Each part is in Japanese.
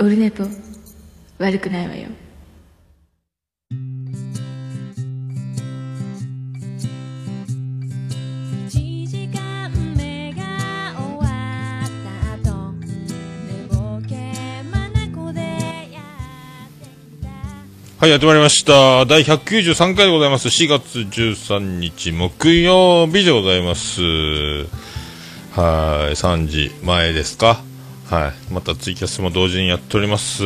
オルネポ悪くないわよ1時間目が終わった後寝ぼけ眼でやってきたはい、やってまいりました。第193回でございます。4月13日木曜日でございます。はい、3時前ですか？はい、またツイキャスも同時にやっております。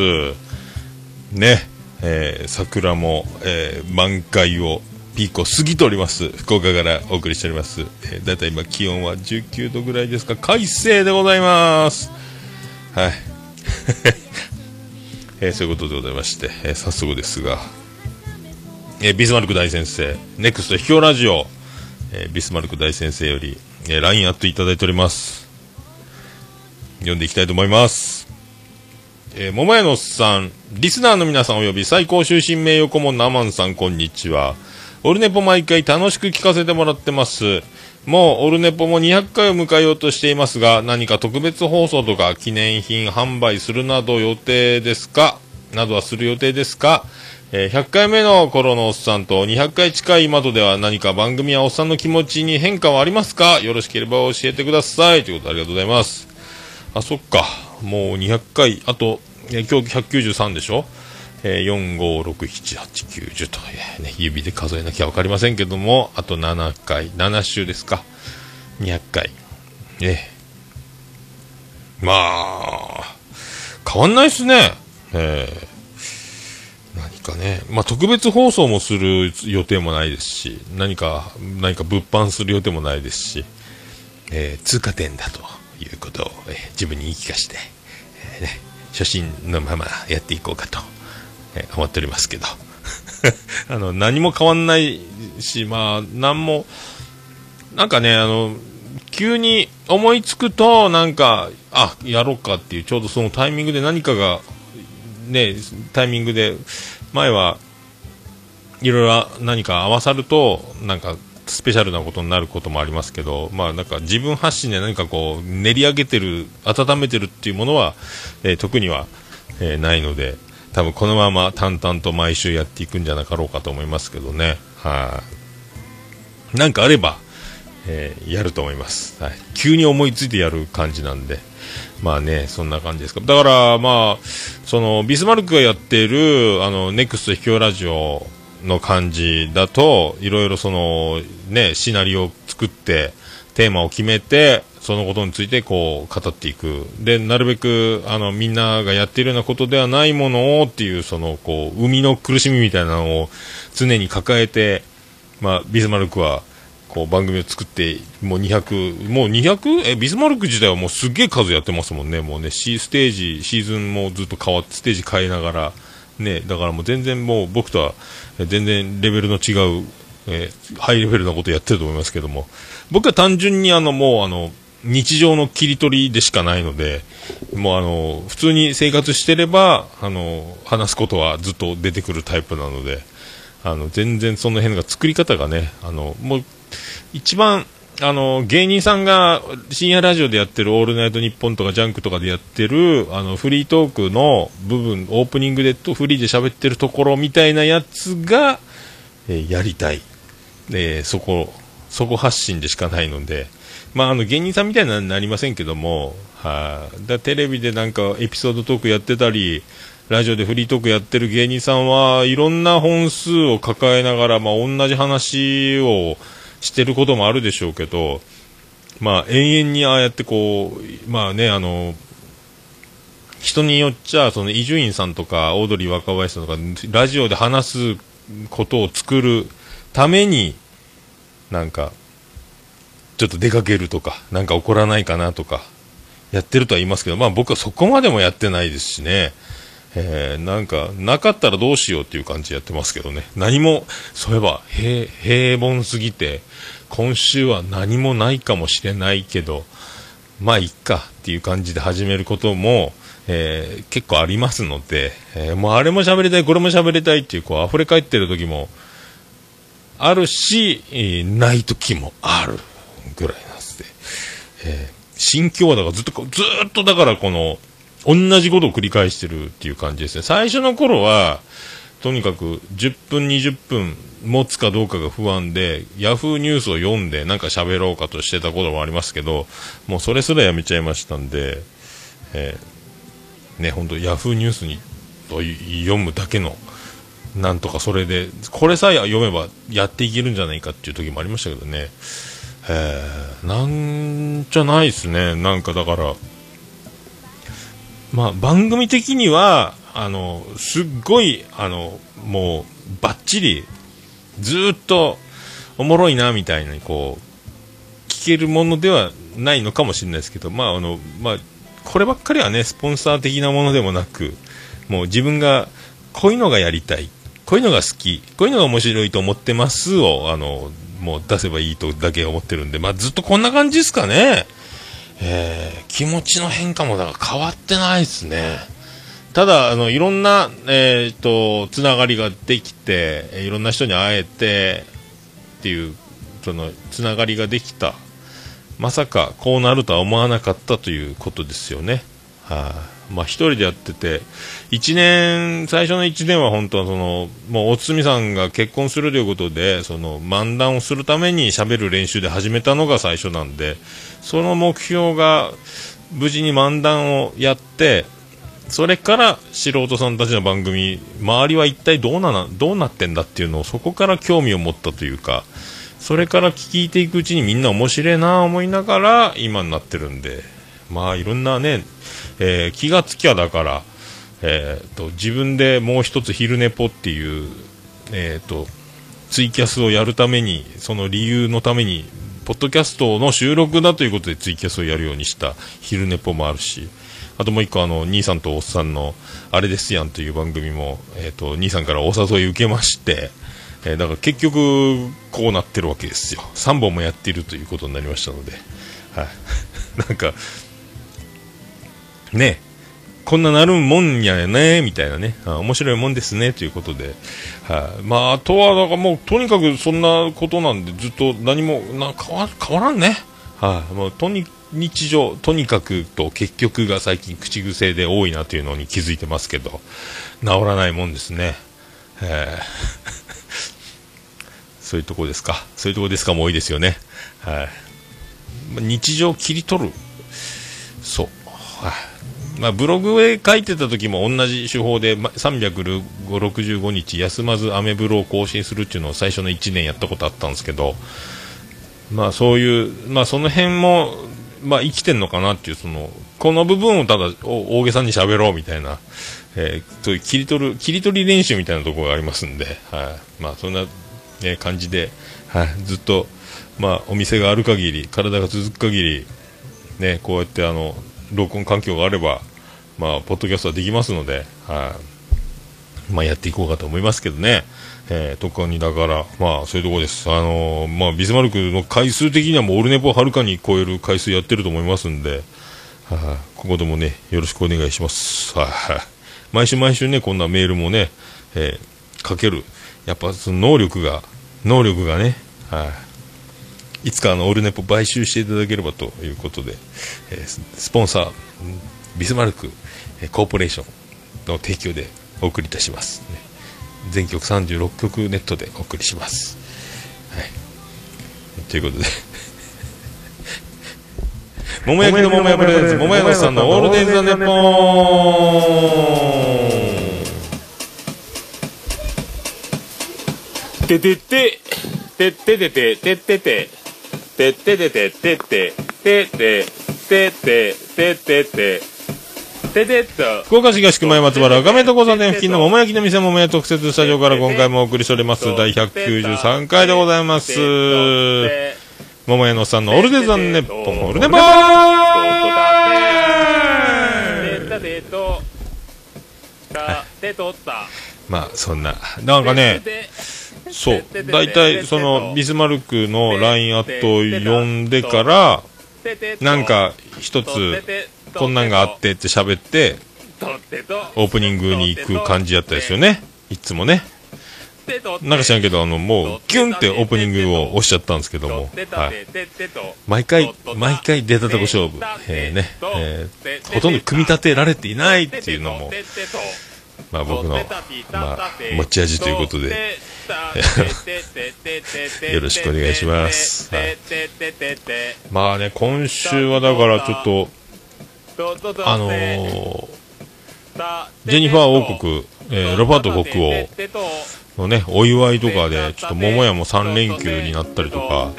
ね、えー桜も、えー満開を、ピークを過ぎております。福岡からお送りしております。えー、だいたい今気温は19度ぐらいですか。快晴でございます。はい。えーそういうことでございまして、えー早速ですが、えービスマルク大先生、ネクスト秘境ラジオ、えービスマルク大先生より、えー LINE アットいただいております。読んでいきたいと思います。えー、桃屋のおっさん、リスナーの皆さんおよび最高終身名誉顧問のアマンさん、こんにちは。オルネポ毎回楽しく聞かせてもらってます。もうオルネポも200回を迎えようとしていますが、何か特別放送とか記念品販売するなど予定ですか？などはする予定ですか？えー100回目の頃のおっさんと200回近い今とでは何か番組やおっさんの気持ちに変化はありますか？よろしければ教えてください。ということでありがとうございます。あ、そっか。もう200回、あと、え今日193でしょ？えー、4567890と、えーね、指で数えなきゃわかりませんけども、あと7回、7週ですか？200回。ええまあ、変わんないっすね。えー何かね、まあ、特別放送もする予定もないですし、何か、何か物販する予定もないですし、えー通過点だということを、え自分に言い聞かせて、えーね、初心のままやっていこうかと、え思っておりますけど。あの何も変わんないしまあ何もなんかねあの急に思いつくとなんかあやろうかっていうちょうどそのタイミングで何かがねタイミングで前はいろいろ何か合わさるとなんかスペシャルなことになることもありますけど、まあ、なんか自分発信で何かこう練り上げてる温めてるっていうものは、えー特には、えーないので多分このまま淡々と毎週やっていくんじゃなかろうかと思いますけどね。はい。なんかあれば、えーやると思います、はい、急に思いついてやる感じなんで。まあね、そんな感じですか。だから、まあ、その、ビスマルクがやっている、あの、ネクスト秘境ラジオの感じだと、いろいろその、ね、シナリオを作って、テーマを決めて、そのことについてこう、語っていく。で、なるべく、あの、みんながやっているようなことではないものをっていう、その、こう、生みの苦しみみたいなのを常に抱えて、まあ、ビスマルクは、こう番組を作って、もう200、もう 200? え、ビスマルク自体はもうすっげえ数やってますもんね。もうね、システージ、シーズンもずっと変わって、ステージ変えながら、ね、だからもう全然もう僕とは全然レベルの違う、えーハイレベルなことやってると思いますけども、僕は単純にあの、もうあの、日常の切り取りでしかないので、もうあの、普通に生活してれば、あの、話すことはずっと出てくるタイプなので、あの、全然その辺が作り方がね、あの、もう、一番、あの、芸人さんが深夜ラジオでやってるオールナイトニッポンとかジャンクとかでやってる、あの、フリートークの部分、オープニングでとフリーで喋ってるところみたいなやつが、えーやりたい。えーそこ、そこ発信でしかないので、まあ、あの、芸人さんみたいにはなりませんけども、はい、だテレビでなんかエピソードトークやってたり、ラジオでフリートークやってる芸人さんはいろんな本数を抱えながら、まあ、同じ話をしてることもあるでしょうけど、まあ、永遠にああやってこう、まあね、あの、人によっちゃ、その伊集院さんとか、オードリー若林さんとか、ラジオで話すことを作るために、なんか、ちょっと出かけるとか、なんか起こらないかなとか、やってるとは言いますけど、まあ僕はそこまでもやってないですしね。えーなんか、なかったらどうしようっていう感じでやってますけどね。何も、そういえば、平、平凡すぎて、今週は何もないかもしれないけど、まあ、いっかっていう感じで始めることも、えー結構ありますので、えーもうあれも喋りたい、これも喋りたいっていう、こう、溢れ返ってる時も、あるし、えーない時もあるぐらいなんですね。えー心境はだからずっと、ずっとだからこの、同じことを繰り返してるっていう感じですね。最初の頃は、とにかく10分、20分持つかどうかが不安で、ヤフーニュースを読んでなんか喋ろうかとしてたこともありますけど、もうそれすらやめちゃいましたんで、えーね、本当ヤフーニュースに読むだけの、なんとかそれで、これさえ読めばやっていけるんじゃないかっていう時もありましたけどね。えー、なんじゃないですね。なんかだから、まあ番組的には、あの、すっごい、あの、もう、バッチリ、ずっと、おもろいな、みたいに、こう、聞けるものではないのかもしれないですけど、まあ、あの、まあ、こればっかりはね、スポンサー的なものでもなく、もう自分が、こういうのがやりたい、こういうのが好き、こういうのが面白いと思ってますを、あの、もう出せばいいとだけ思ってるんで、まあ、ずっとこんな感じですかね。えー気持ちの変化もだから変わってないですね。ただ、あの、いろんな、えっ、と、つながりができて、いろんな人に会えて、っていう、その、つながりができた。まさか、こうなるとは思わなかったということですよね。はい、まあ、一人でやってて、一年、最初の一年は本当はその、もう、おつみさんが結婚するということで、その、漫談をするために喋る練習で始めたのが最初なんで、その目標が、無事に漫談をやって、それから素人さんたちの番組、周りは一体どうなな、どうなってんだっていうのをそこから興味を持ったというか、それから聞いていくうちにみんな面白いな思いながら今になってるんで、まあいろんなね、えー気がつきゃだから、えーと、自分でもう一つ昼寝ぽっていう、えーと、ツイキャスをやるために、その理由のために、ポッドキャストの収録だということでツイキャスをやるようにした昼寝ぽもあるし、あともう一個あの、兄さんとおっさんの、あれですやんという番組も、えっ、と、兄さんからお誘い受けまして、えーだから結局、こうなってるわけですよ。3本もやっているということになりましたので、はい。なんか、ねこんななるもんやね、みたいなね、面白いもんですね、ということで、はい。まあ、あとは、だからもう、とにかくそんなことなんで、ずっと何も、な変わ変わらんね。はい。もう、とに、日常、とにかくと結局が最近口癖で多いなというのに気づいてますけど、治らないもんですね。えー そういうとこですか。そういうとこですかも多いですよね。はい。日常を切り取る。そう。はい。まあ、ブログへ書いてた時も同じ手法で、ま365日休まずアメブロを更新するっていうのを最初の1年やったことあったんですけど、まあそういう、まあその辺も、まあ生きてんのかなっていう、その、この部分をただ大げさに喋ろうみたいな、えーそういう切り取る、切り取り練習みたいなところがありますんで、はい。まあそんな、ね、感じで、はい。ずっと、まあお店がある限り、体が続く限り、ね、こうやってあの、録音環境があれば、まあ、ポッドキャストはできますので、はい。まあ、やっていこうかと思いますけどね。えー、特にだから、まあ、そういうところです。あのーまあ、ビスマルクの回数的にはもうオルネポをはるかに超える回数やってると思いますんで、はい、ここでもね、よろしくお願いします。はい、毎週毎週ね、こんなメールもね、えーかける。やっぱその能力が、能力がね、はい。いつかあのオルネポ買収していただければということで、えースポンサー、ビスマルク、コーポレーションの提供でお送りいたします。ね全曲36曲ネットでお送りします。はい。ということで。桃焼きの桃屋プレゼンツ、桃屋のさんのオールデイズ・ザ・ネッポンててて、てっててて、てってて、てててて、てて、てて、てて、ててて、ててっと。福岡市東区前松原赤目と交差点付近の桃焼きの店桃屋特設スタジオから今回もお送りしております。第193回でございます。桃屋のさんのオールデザンネッポン、オールネポー。まあそんな、なんかね、そう、大体そのビスマルクの LINE アットを読んでから、なんか一つこんなんがあってって喋って、オープニングに行く感じやったですよね。いつもね。なんか知らんけど、あの、もう、キュンってオープニングを押しちゃったんですけども、はい。毎回、毎回出たとこ勝負、えーね、えーほとんど組み立てられていないっていうのも、まあ僕の、まあ、持ち味ということで、よろしくお願いします。はい。まあね、今週はだからちょっと、あのージェニファー王国、えーロバート国王のね、お祝いとかで、ちょっと桃屋も3連休になったりとか、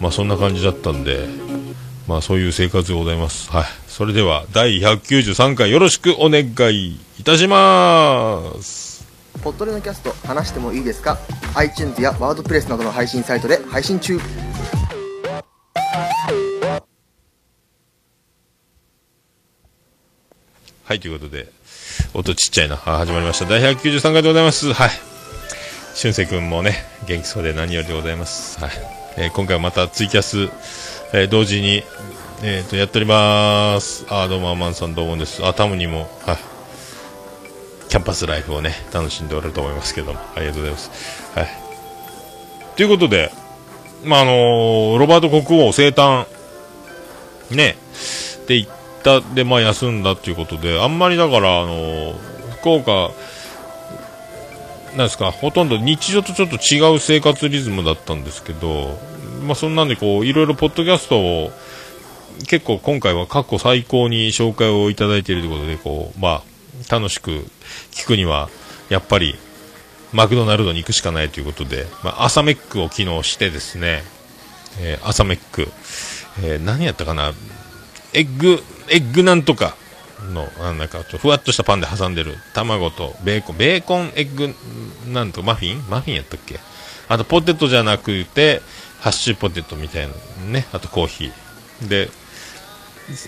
まあそんな感じだったんで、まあそういう生活でございます。はい。それでは、第193回よろしくお願いいたします。ポッドレのキャスト話してもいいですか？iTunes やワードプレスなどの配信サイトで配信中はい、ということで、音ちっちゃいな。あ始まりました。第193回でございます。はい。俊く君もね、元気そうで何よりでございます。はい。えー今回はまたツイキャス、えー同時に、えっ、と、やっております。あ、どうも、アマンさんどうもです。あ、タムにも、はい。キャンパスライフをね、楽しんでおられると思いますけども、ありがとうございます。はい。ということで、まあ、あのロバート国王生誕、ね、で行った、で、まあ、休んだっていうことで、あんまりだから、あの福岡、なんですか、ほとんど日常とちょっと違う生活リズムだったんですけど、まあ、そんなんで、こう、いろいろポッドキャストを、結構今回は過去最高に紹介をいただいているということで、こう、まあ、楽しく聞くには、やっぱり、マクドナルドに行くしかないということで、まあ、朝メックを機能してですね、えー朝メック、えー何やったかな、エッグ、エッグなんとかの、あなんかちょふわっとしたパンで挟んでる卵とベーコン、ベーコンエッグなんとマフィン？マフィンやったっけ？あとポテトじゃなくて、ハッシュポテトみたいなね、あとコーヒー。で、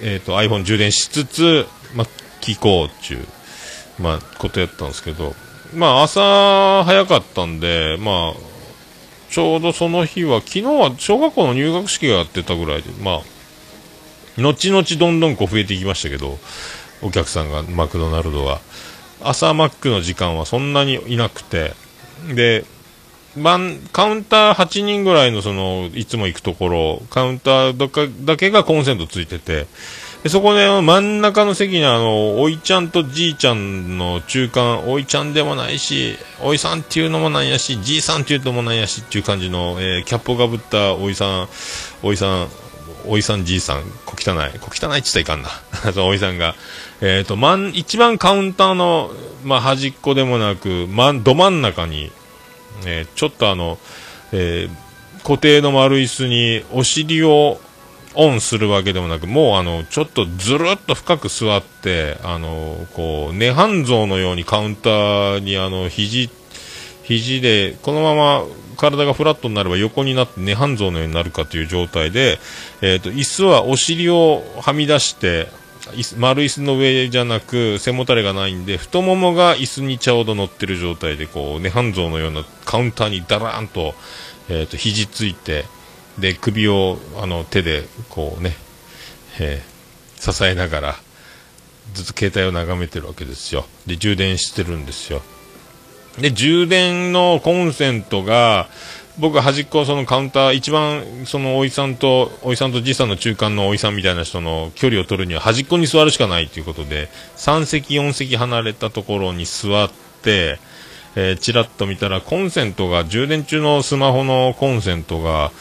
えっ、と iPhone 充電しつつ、まあ、気候中、まあ、ことやったんですけど、まあ、朝早かったんで、まあ、ちょうどその日は、昨日は小学校の入学式がやってたぐらいで、まあ、後々どんどんこう増えていきましたけど、お客さんがマクドナルドは。朝マックの時間はそんなにいなくて、で、番カウンター8人ぐらいのその、いつも行くところ、カウンターだけだけがコンセントついてて、でそこで真ん中の席にあの、おいちゃんとじいちゃんの中間、おいちゃんでもないし、おいさんっていうのもなんやし、じいさんっていうのもなんやしっていう感じの、えーキャップをかぶったおいさん、おいさん、おいさんじいさん、小汚い、小汚いって言ったらいかんな。そのおいさんが、えっ、と、まん、一番カウンターの、まあ、端っこでもなく、ま、ど真ん中に、えーちょっとあの、えー固定の丸椅子にお尻をオンするわけでもなく、もうあの、ちょっとずるっと深く座って、あの、こう、涅槃像のようにカウンターにあの、肘、肘で、このまま体がフラットになれば横になって涅槃像のようになるかという状態で、えっ、と、椅子はお尻をはみ出して、丸椅子の上じゃなく背もたれがないんで太ももが椅子にちょうど乗ってる状態でこう涅槃像のようなカウンターにダラーンと,、えー、と肘ついてで首をあの手でこうね、えー支えながらずっと携帯を眺めてるわけですよ。で充電してるんですよ。で充電のコンセントが僕端っこそのカウンター一番そのおいさんとおいさんとじいさんの中間のおいさんみたいな人の距離を取るには端っこに座るしかないということで3席4席離れたところに座ってえー、ちらっと見たらコンセントが充電中のスマホのコンセントが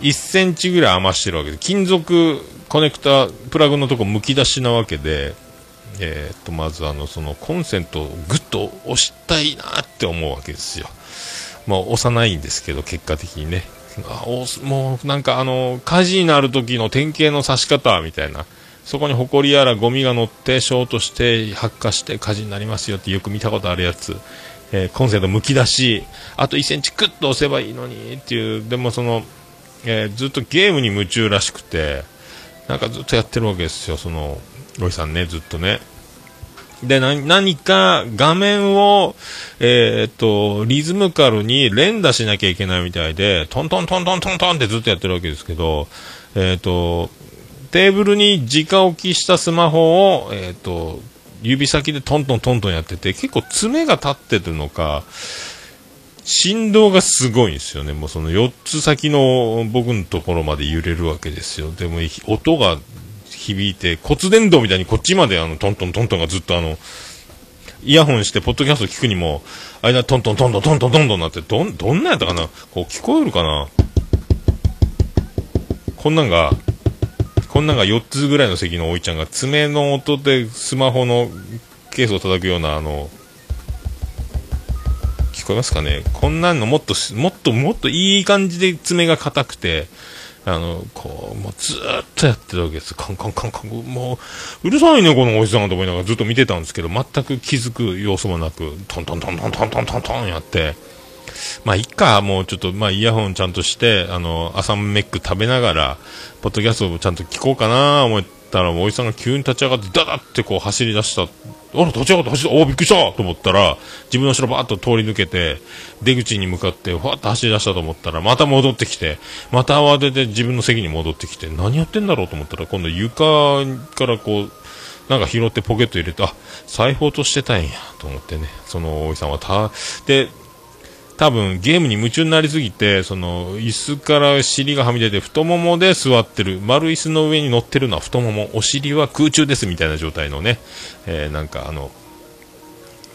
1センチぐらい余してるわけで金属コネクタプラグのとこむき出しなわけでえー、とまずあのそのコンセントをぐっと押したいなって思うわけですよ。まあ、押さないんですけど、結果的にね。あもうなんかあの火事になる時の典型の刺し方みたいな。そこに埃やらゴミが乗ってショートして発火して火事になりますよってよく見たことあるやつ。えーコンセントむき出し、あと1センチクッと押せばいいのにっていう、でもその、えーずっとゲームに夢中らしくて、なんかずっとやってるわけですよ、その、ロイさんね、ずっとね。で、何か画面を、えーっと、リズムカルに連打しなきゃいけないみたいで、トントントントントントンってずっとやってるわけですけど、えーっと、テーブルに直置きしたスマホを、えーっと、指先でトントントントンやってて、結構爪が立ってるのか、振動がすごいんですよね。もうその4つ先の僕のところまで揺れるわけですよ。でも音が響いて骨伝導みたいにこっちまであのトントントントンがずっとあの、イヤホンしてポッドキャスト聞くにも、間トントントントントントントントンなって、どん、どんなやったかな？こう聞こえるかな？こんなんが、こんなんが4つぐらいの席のおいちゃんが爪の音でスマホのケースを叩くようなあの、聞こえますかね？こんなんのもっと、もっともっといい感じで爪が硬くて、あの、こう、もうずっとやってるわけです。カンカンカンカン、もう、うるさいね、このおじさんと思いながらずっと見てたんですけど、全く気づく様子もなく、トントントントントントントントンやって、まあ、いっか、もうちょっと、まあ、イヤホンちゃんとして、あの、朝メック食べながら、ポッドキャストをちゃんと聞こうかな思ってたら、おじさんが急に立ち上がって、ダダってこう走り出した。あら、立ち上がって走って、おびっくりしたと思ったら、自分の後ろバーッと通り抜けて、出口に向かって、ふわっと走り出したと思ったら、また戻ってきて、また慌てて自分の席に戻ってきて、何やってんだろうと思ったら、今度床からこう、なんか拾ってポケット入れて、あ、財布落としてたんや、と思ってね、そのおじさんはた、で、多分ゲームに夢中になりすぎて、その椅子から尻がはみ出て太ももで座ってる、丸椅子の上に乗ってるのは太もも、お尻は空中ですみたいな状態のね、えーなんかあの、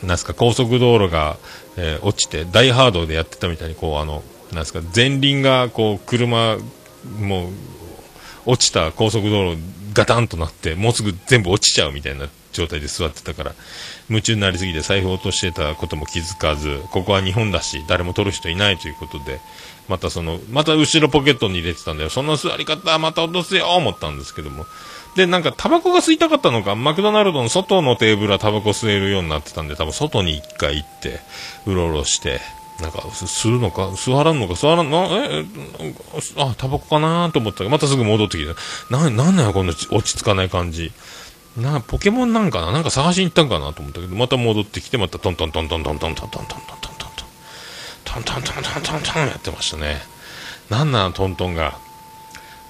なんすか高速道路が、えー落ちて、ダイハードでやってたみたいに、こうあの、なんすか前輪がこう車、もう落ちた高速道路ガタンとなって、もうすぐ全部落ちちゃうみたいな状態で座ってたから、夢中になりすぎて財布を落としてたことも気づかず、ここは日本だし、誰も取る人いないということで、またその、また後ろポケットに入れてたんだよ。そんな座り方また落とすよ思ったんですけども。で、なんかタバコが吸いたかったのか、マクドナルドの外のテーブルはタバコ吸えるようになってたんで、多分外に一回行って、うろうろして、なんか、吸うのか、吸わらんのか、吸わらんの、え、あ、タバコかなと思ったら、またすぐ戻ってきて、な、なんなんや、この落ち着かない感じ。な、ポケモンなんかな？なんか探しに行ったんかなと思ったけど、また戻ってきて、またトントントントントントントントントントントントントントントントントントントンやってましたね。なんなのトントンが。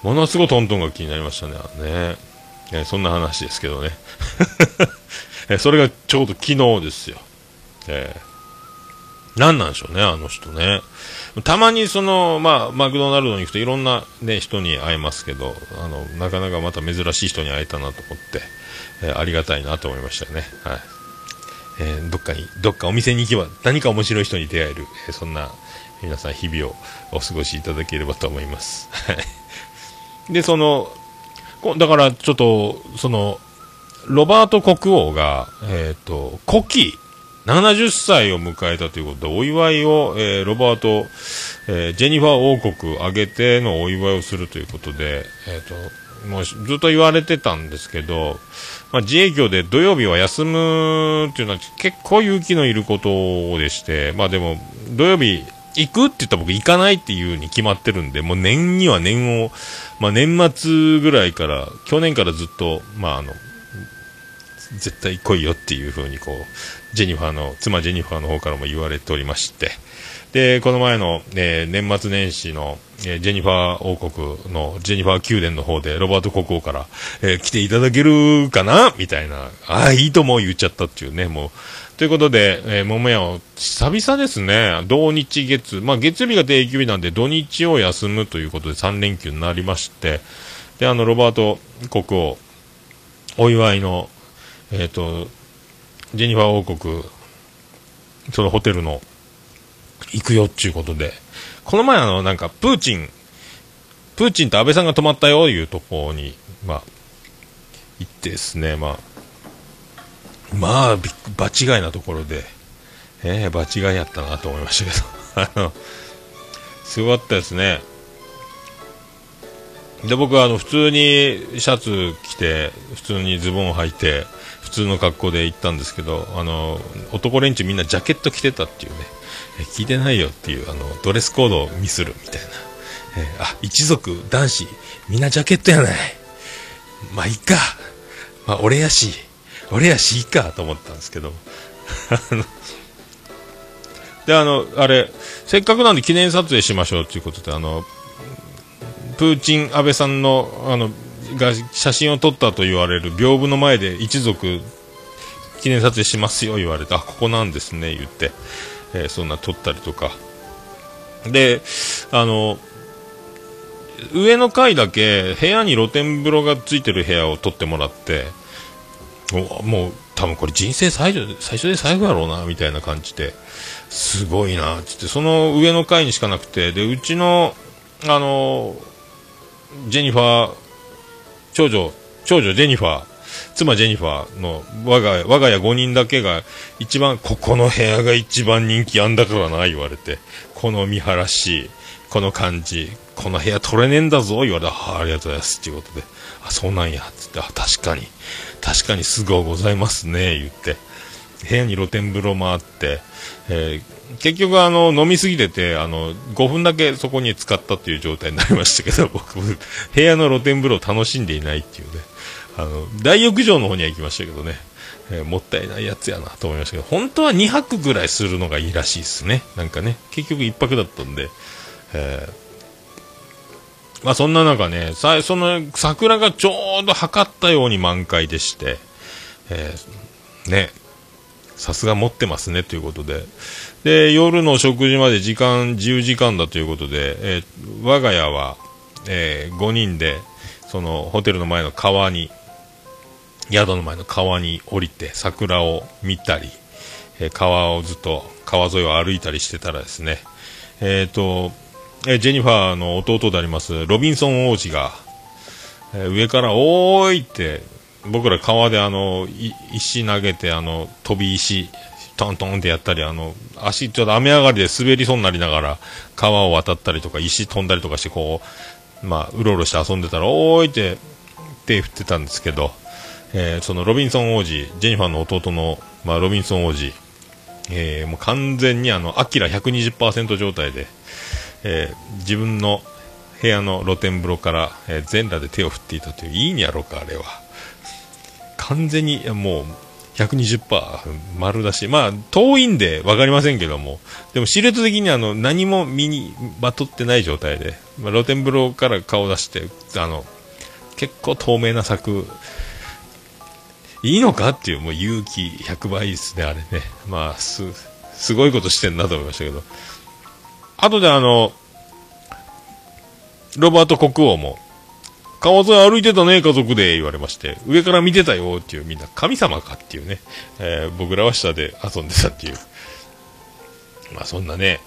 ものすごいトントンが気になりましたね。ねえそんな話ですけどね。えそれがちょうど昨日ですよ。えー何なんでしょうね、あの人ね。たまにその、まあ、マクドナルドに行くといろんなね、人に会えますけど、あの、なかなかまた珍しい人に会えたなと思って、えーありがたいなと思いましたね。はい。えーどっかに、どっかお店に行けば何か面白い人に出会える、えーそんな皆さん日々をお過ごしいただければと思います。はい。で、その、だからちょっと、その、ロバート国王が、えっ、と、古希、70歳を迎えたということで、お祝いを、えーロバート、えージェニファー王国挙げてのお祝いをするということで、えっ、と、もうずっと言われてたんですけど、まあ、自営業で土曜日は休むっていうのは結構勇気のいることでして、まあでも、土曜日行くって言ったら僕行かないっていうに決まってるんで、もう年には年を、まあ年末ぐらいから、去年からずっと、まああの、絶対来いよっていう風にこう、ジェニファーの、妻ジェニファーの方からも言われておりまして、で、この前の、えー年末年始の、えージェニファー王国の、ジェニファー宮殿の方で、ロバート国王から、えー来ていただけるかな？みたいな、ああ、いいとも言っちゃったっていうね、もう。ということで、えー、桃屋を、久々ですね、土日月、まあ月曜日が定休日なんで、土日を休むということで3連休になりまして、で、あの、ロバート国王、お祝いの、えっ、と、ジェニファー王国、そのホテルの、行くよっていうことで、この前あの、なんか、プーチン、プーチンと安倍さんが泊まったよいうところに、まあ、行ってですね、まあ、まあ、場違いなところで、ええ場違いやったなと思いましたけど、あの、すごかったですね。で、僕はあの、普通にシャツ着て、普通にズボンを履いて、通の格好で行ったんですけど、あの、男連中みんなジャケット着てたっていうね、聞いてないよっていう、あの、ドレスコードをミスるみたいな。えあ、一族、男子、みんなジャケットやない。まあ、いいか。まあ、俺やし、俺やし、いいか、と思ったんですけど。で、あの、あれ、せっかくなんで記念撮影しましょうということで、あの、プーチン安倍さんの、あの、が写真を撮ったと言われる屏風の前で一族記念撮影しますよ言われて、あ、ここなんですね、言って、えーそんな撮ったりとか、で、あの、上の階だけ部屋に露天風呂がついてる部屋を取ってもらって、もう多分これ人生最初最初で最後やろうなみたいな感じですごいなっつってその上の階にしかなくてでうちのあのジェニファー長女長女ジェニファー。妻ジェニファーの我が我が家5人だけが一番ここの部屋が一番人気あんだからな言われて。この見晴らしこの感じこの部屋取れねえんだぞ言われて。あありがとうございますっていうことで。あそうなんやつって。あ確かに。確かにすごいございますね言って。部屋に露天風呂もあって、えー結局あの飲みすぎててあの5分だけそこに使ったっていう状態になりましたけど 僕部屋の露天風呂を楽しんでいないっていうね。あの大浴場の方には行きましたけどね、えーもったいないやつやなと思いましたけど本当は2泊ぐらいするのがいいらしいですね。なんかね結局1泊だったんで、えーまあそんな中ねさその桜がちょうど測ったように満開でして、えーねさすが持ってますねということでで夜の食事まで時間自由時間だということで、えー我が家は、え5人でそのホテルの前の川に宿の前の川に降りて桜を見たり、えー川をずっと川沿いを歩いたりしてたらですねえっ、と、えジェニファーの弟でありますロビンソン王子が、え上から「おーい!」って僕ら川であの石投げてあの飛び石トントンってやったりあの足ちょっと雨上がりで滑りそうになりながら川を渡ったりとか石飛んだりとかしてこうまあうろうろして遊んでたら「おーい!」って手振ってたんですけど、えーそのロビンソン王子ジェニファーの弟の、まあ、ロビンソン王子、えーもう完全にあのアキラ120%状態で、えー自分の部屋の露天風呂から、えー全裸で手を振っていたといういいんやろうかあれは完全にもう120%丸だし。まあ遠いんで分かりませんけども。でも視力的にあの何も身にまとってない状態で、まあ、露天風呂から顔を出してあの結構透明な柵。いいのかっていうもう勇気100倍ですねあれね。まあすすごいことしてんなと思いましたけど。後であのロバート国王も川沿い歩いてたね家族で言われまして上から見てたよっていうみんな神様かっていうね、えー僕らは下で遊んでたっていう。まあそんなね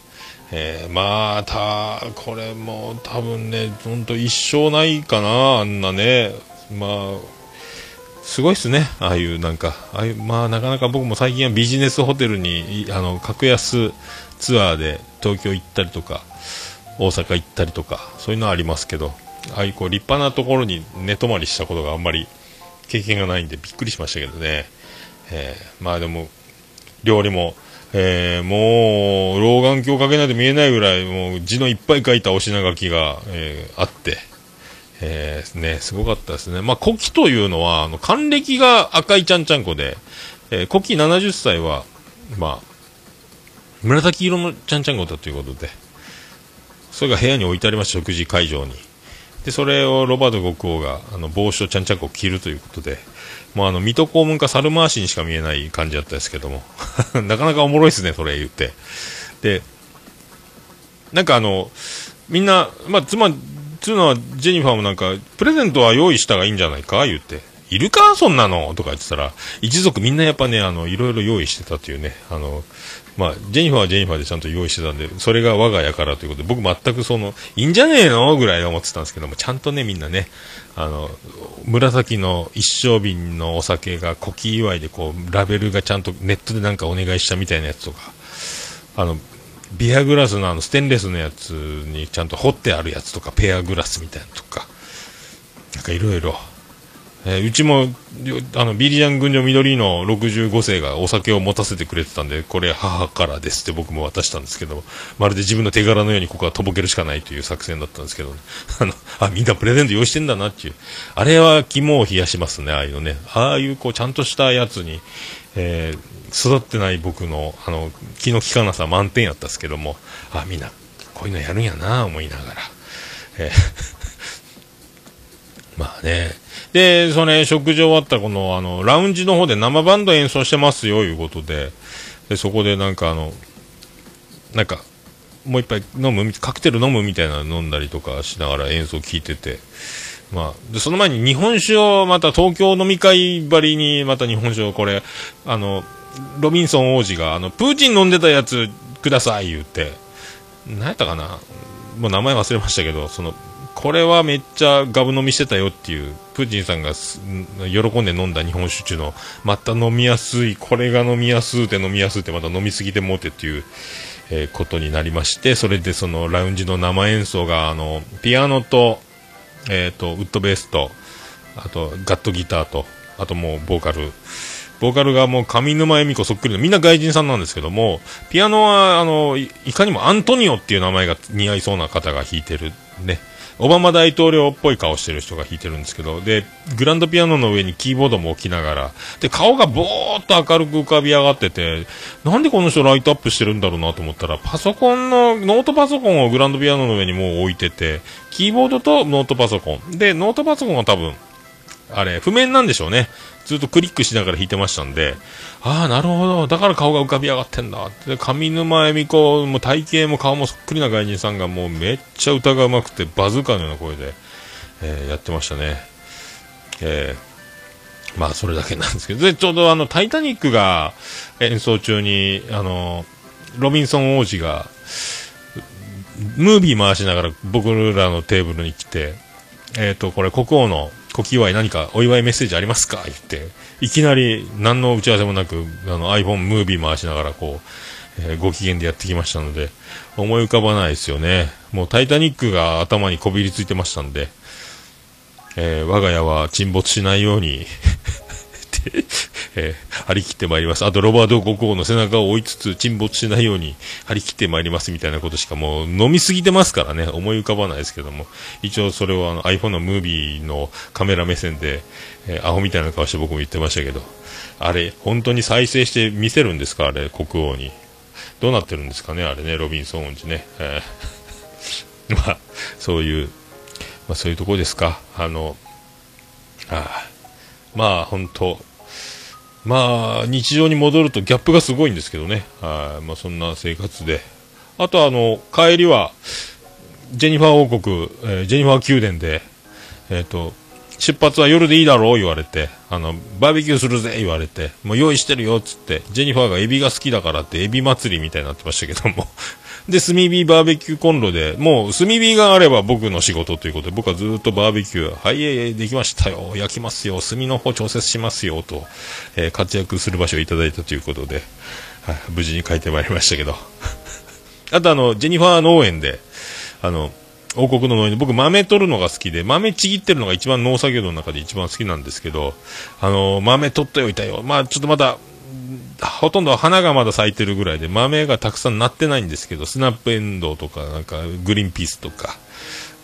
えーまあたこれも多分ね本当一生ないかなあんなね。まあすごいっすね、ああいうなんか、ああいうまあなかなか僕も最近はビジネスホテルにあの格安ツアーで東京行ったりとか、大阪行ったりとか、そういうのはありますけど、ああいうこう立派なところに寝泊まりしたことがあんまり経験がないんでびっくりしましたけどね、えーまあでも、料理も、えーもう老眼鏡かけないと見えないぐらいもう字のいっぱい書いたお品書きが、えーあって、えーね、すごかったですね。まあ、古希というのは、あの、還暦が赤いちゃんちゃんこで、えー古希70歳は、まあ、紫色のちゃんちゃんこだということで、それが部屋に置いてありました、食事会場に。で、それをロバート国王が、あの、帽子とちゃんちゃんこを着るということで、もうあの、水戸黄門か猿回しにしか見えない感じだったですけども、なかなかおもろいですね、それ言って。で、なんかあの、みんな、まあ、妻、つうのは、ジェニファーもなんか、プレゼントは用意したがいいんじゃないか言って。いるかそんなのとか言ってたら、一族みんなやっぱね、あの、いろいろ用意してたというね、あの、まあ、ジェニファーはジェニファーでちゃんと用意してたんで、それが我が家からということで、僕全くその、いいんじゃねえのぐらい思ってたんですけども、ちゃんとね、みんなね、あの、紫の一升瓶のお酒が古希祝いでこう、ラベルがちゃんとネットでなんかお願いしたみたいなやつとか、あの、ビアグラスのあのステンレスのやつにちゃんと彫ってあるやつとか、ペアグラスみたいなとか、なんかいろいろ。えーうちも、あの、ビリジャン群青緑の65世がお酒を持たせてくれてたんで、これ母からですって僕も渡したんですけど、まるで自分の手柄のようにここはとぼけるしかないという作戦だったんですけど、あの、あ、みんなプレゼント用意してんだなっていう。あれは肝を冷やしますね、ああいうのね。ああいうこう、ちゃんとしたやつに、えー育ってない僕の、あの、気の利かなさ満点やったんですけども、あ、みんな、こういうのやるんやな思いながら。えーまあね。で、それ、食事終わったこの、あの、ラウンジの方で生バンド演奏してますよ、いうことで、で、そこでなんかあの、なんか、もう一杯飲む、カクテル飲むみたいなの飲んだりとかしながら演奏聞いてて、まあ、でその前に日本酒をまた東京飲み会ばりにまた日本酒をこれ、あの、ロビンソン王子が、あの、プーチン飲んでたやつください言って、何やったかな。もう名前忘れましたけど、その、これはめっちゃガブ飲みしてたよっていう、プーチンさんが喜んで飲んだ日本酒中の、また飲みやすい、これが飲みやすうて飲みやすうてまた飲みすぎてもうてっていう、えーことになりまして、それでそのラウンジの生演奏が、あの、ピアノと、えっ、と、ウッドベースと、あと、ガットギターと、あともうボーカル、ボーカルがもう上沼恵美子そっくりの、みんな外人さんなんですけども、ピアノは、あの、いかにもアントニオっていう名前が似合いそうな方が弾いてる、ね。オバマ大統領っぽい顔してる人が弾いてるんですけど、で、グランドピアノの上にキーボードも置きながら、で、顔がぼーっと明るく浮かび上がってて、なんでこの人ライトアップしてるんだろうなと思ったら、パソコンの、ノートパソコンをグランドピアノの上にもう置いてて、キーボードとノートパソコン。で、ノートパソコンは多分、あれ、譜面なんでしょうね。ずっとクリックしながら弾いてましたんで、ああ、なるほど。だから顔が浮かび上がってんだ。で、上沼恵美子も体型も顔もそっくりな外人さんがもうめっちゃ歌が上手くて、バズーカのような声で、えーやってましたね。えーまあ、それだけなんですけど、で、ちょうどあの、タイタニックが演奏中に、あの、ロビンソン王子が、ムービー回しながら僕らのテーブルに来て、えっ、と、これ国王の古希祝い何かお祝いメッセージありますか言って、いきなり何の打ち合わせもなく、あの iPhone ムービー回しながらこう、えーご機嫌でやってきましたので、思い浮かばないですよね。もうタイタニックが頭にこびりついてましたんで、えー我が家は沈没しないように、えー張り切ってまいります。あと、ロバート国王の背中を追いつつ沈没しないように張り切ってまいりますみたいなことしかもう飲みすぎてますからね、思い浮かばないですけども、一応それをあの iPhone のムービーのカメラ目線で、えーアホみたいな顔して僕も言ってましたけど、あれ、本当に再生して見せるんですか？あれ、国王に。どうなってるんですかね？あれね、ロビンソン王子ね。えー まあ、そういう、まあそういうとこですか。あの、あまあ本当、まあ日常に戻るとギャップがすごいんですけどね。はい、まあそんな生活で。あとあの、帰りは、ジェニファー王国、えージェニファー宮殿で、えっ、と、出発は夜でいいだろう言われて、あの、バーベキューするぜ言われて、もう用意してるよっつって、ジェニファーがエビが好きだからってエビ祭りみたいになってましたけども。で、炭火バーベキューコンロで、もう炭火があれば僕の仕事ということで、僕はずっとバーベキュー、はい、えーできましたよ、焼きますよ、炭の方調節しますよ、と、えー活躍する場所をいただいたということで、はい、無事に帰ってまいりましたけど。あとあの、ジェニファー農園で、あの、王国の農園で、僕豆取るのが好きで、豆ちぎってるのが一番農作業の中で一番好きなんですけど、あの、豆取っておいたよ。まあちょっとまだ、ほとんど花がまだ咲いてるぐらいで、豆がたくさんなってないんですけど、スナップエンドウとか、なんか、グリーンピースとか、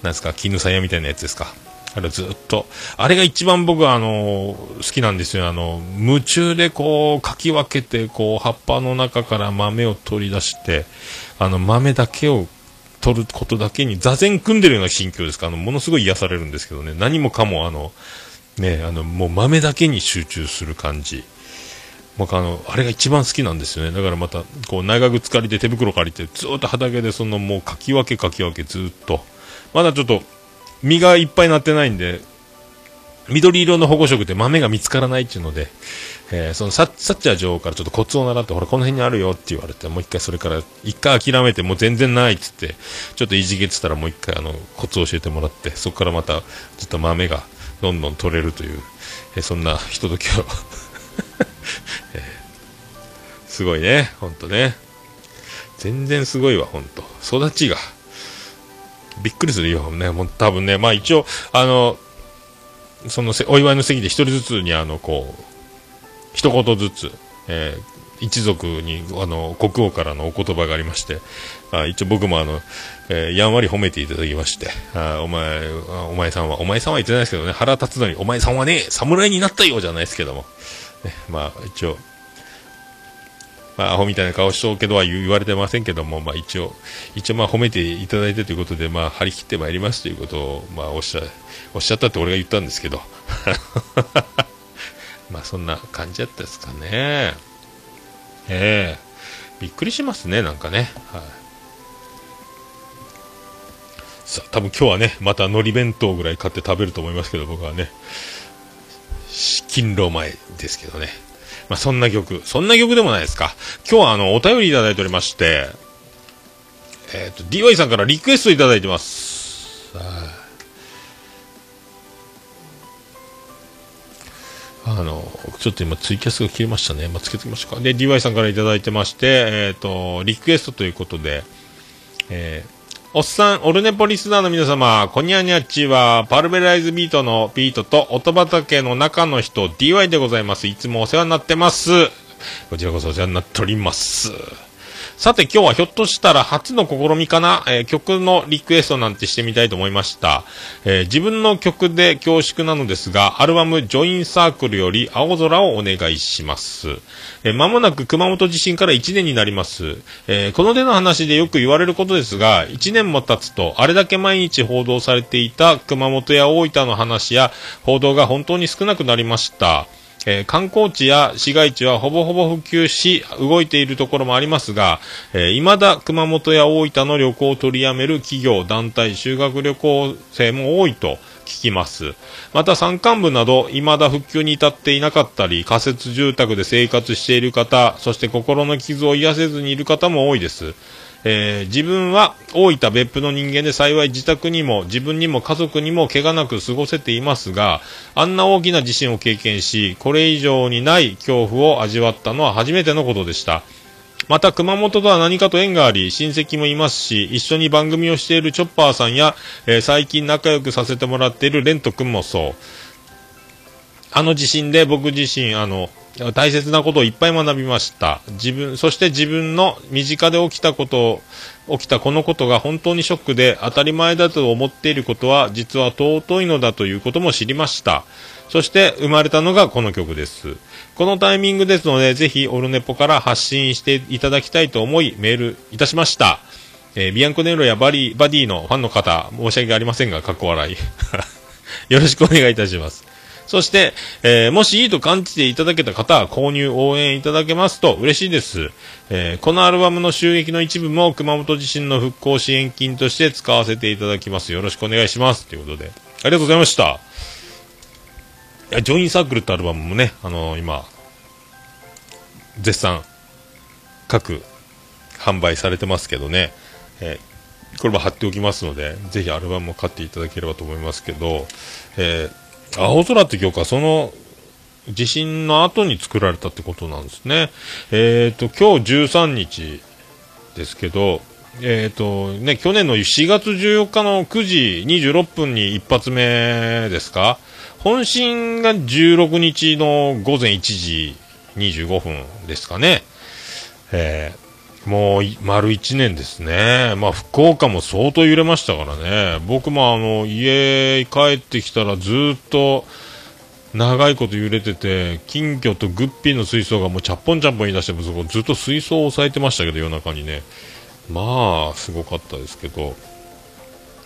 なんですか、絹さやみたいなやつですか。あれずっと、あれが一番僕はあの、好きなんですよ。あの、夢中でこう、かき分けて、こう、葉っぱの中から豆を取り出して、あの、豆だけを取ることだけに座禅組んでるような心境ですか、あの、ものすごい癒されるんですけどね、何もかもあの、ね、あの、もう豆だけに集中する感じ。僕あの、あれが一番好きなんですよね。だからまた、こう、長靴借りて手袋借りて、ずっと畑でそのもうかき分けかき分けずっと。まだちょっと、実がいっぱいなってないんで、緑色の保護色で豆が見つからないっていうので、えーそのサッサッチャー女王からちょっとコツを習って、ほら、この辺にあるよって言われて、もう一回それから、一回諦めて、もう全然ないっつって、ちょっといじけてたらもう一回あの、コツを教えてもらって、そこからまた、ちょっと豆がどんどん取れるという、えーそんなひとときを、すごいね、ほんとね。全然すごいわ、ほんと。育ちが。びっくりするよ、ね。もう多分ね、まあ一応、あの、そのお祝いの席で一人ずつに、あの、こう、一言ずつ、えー一族に、あの、国王からのお言葉がありまして、あ一応僕もあの、えーやんわり褒めていただきまして、あお前、お前さんは、お前さんは言ってないですけどね、腹立つのに、お前さんはね、侍になったよじゃないですけども、ね、まあ一応、まあ、アホみたいな顔しとうけどは言われてませんけども、まあ一応、一応まあ褒めていただいてということで、まあ張り切ってまいりますということを、まあおっしゃ、おっしゃったって俺が言ったんですけど、まあそんな感じだったですかね。ええびっくりしますね、なんかね。はい。さあ、多分今日はね、また海苔弁当ぐらい買って食べると思いますけど、僕はね、勤労前ですけどね。まあ、そんな曲、そんな曲でもないですか。今日はあの、お便りいただいておりまして、えっ、と、DY さんからリクエストいただいてます。あの、ちょっと今ツイキャスが切れましたね。まあ、つけてきましょうか。で、DY さんからいただいてまして、えっ、と、リクエストということで、えーおっさん、オルネポリスナーの皆様、こにゃにゃっちは、パルベライズビートのビートと、音畑の中の人、DY でございます。いつもお世話になってます。こちらこそお世話になっております。さて今日はひょっとしたら初の試みかな、えー曲のリクエストなんてしてみたいと思いました。えー自分の曲で恐縮なのですが、アルバムジョインサークルより青空をお願いします。えー間もなく熊本地震から1年になります。えーこの手の話でよく言われることですが、1年も経つと、あれだけ毎日報道されていた熊本や大分の話や報道が本当に少なくなりました。えー観光地や市街地はほぼほぼ普及し、動いているところもありますが、えー未だ熊本や大分の旅行を取りやめる企業、団体、修学旅行生も多いと聞きます。また山間部など、未だ復旧に至っていなかったり、仮設住宅で生活している方、そして心の傷を癒せずにいる方も多いです。えー自分は大分別府の人間で幸い自宅にも自分にも家族にも怪我なく過ごせていますが、あんな大きな地震を経験し、これ以上にない恐怖を味わったのは初めてのことでした。また熊本とは何かと縁があり、親戚もいますし、一緒に番組をしているチョッパーさんや、えー最近仲良くさせてもらっているレント君もそう。あの地震で僕自身、あの、大切なことをいっぱい学びました。自分、そして自分の身近で起きたこと、起きたこのことが本当にショックで当たり前だと思っていることは実は尊いのだということも知りました。そして生まれたのがこの曲です。このタイミングですので、ぜひオルネポから発信していただきたいと思いメールいたしました。えービアンコネロやバリバディのファンの方、申し訳ありませんが、かっこ笑い。よろしくお願いいたします。そして、えーもしいいと感じていただけた方は購入応援いただけますと嬉しいです。えーこのアルバムの収益の一部も熊本地震の復興支援金として使わせていただきます。よろしくお願いします。ということで、ありがとうございました。いや、ジョインサークルってアルバムもね、あのー今、絶賛、各販売されてますけどね、えーこれも貼っておきますので、ぜひアルバムも買っていただければと思いますけど、えー青空って曲はその地震の後に作られたってことなんですね。えっ、と、今日13日ですけど、えっ、と、ね、去年の4月14日の9時26分に一発目ですか？本心が16日の午前1時25分ですかね。えもう丸1年ですね。まあ福岡も相当揺れましたからね。僕もあの家帰ってきたらずっと長いこと揺れてて、金魚とグッピーの水槽がもうちゃっぽんちゃっぽん言い出して、そこずっと水槽を押さえてましたけど夜中にね。まあすごかったですけど。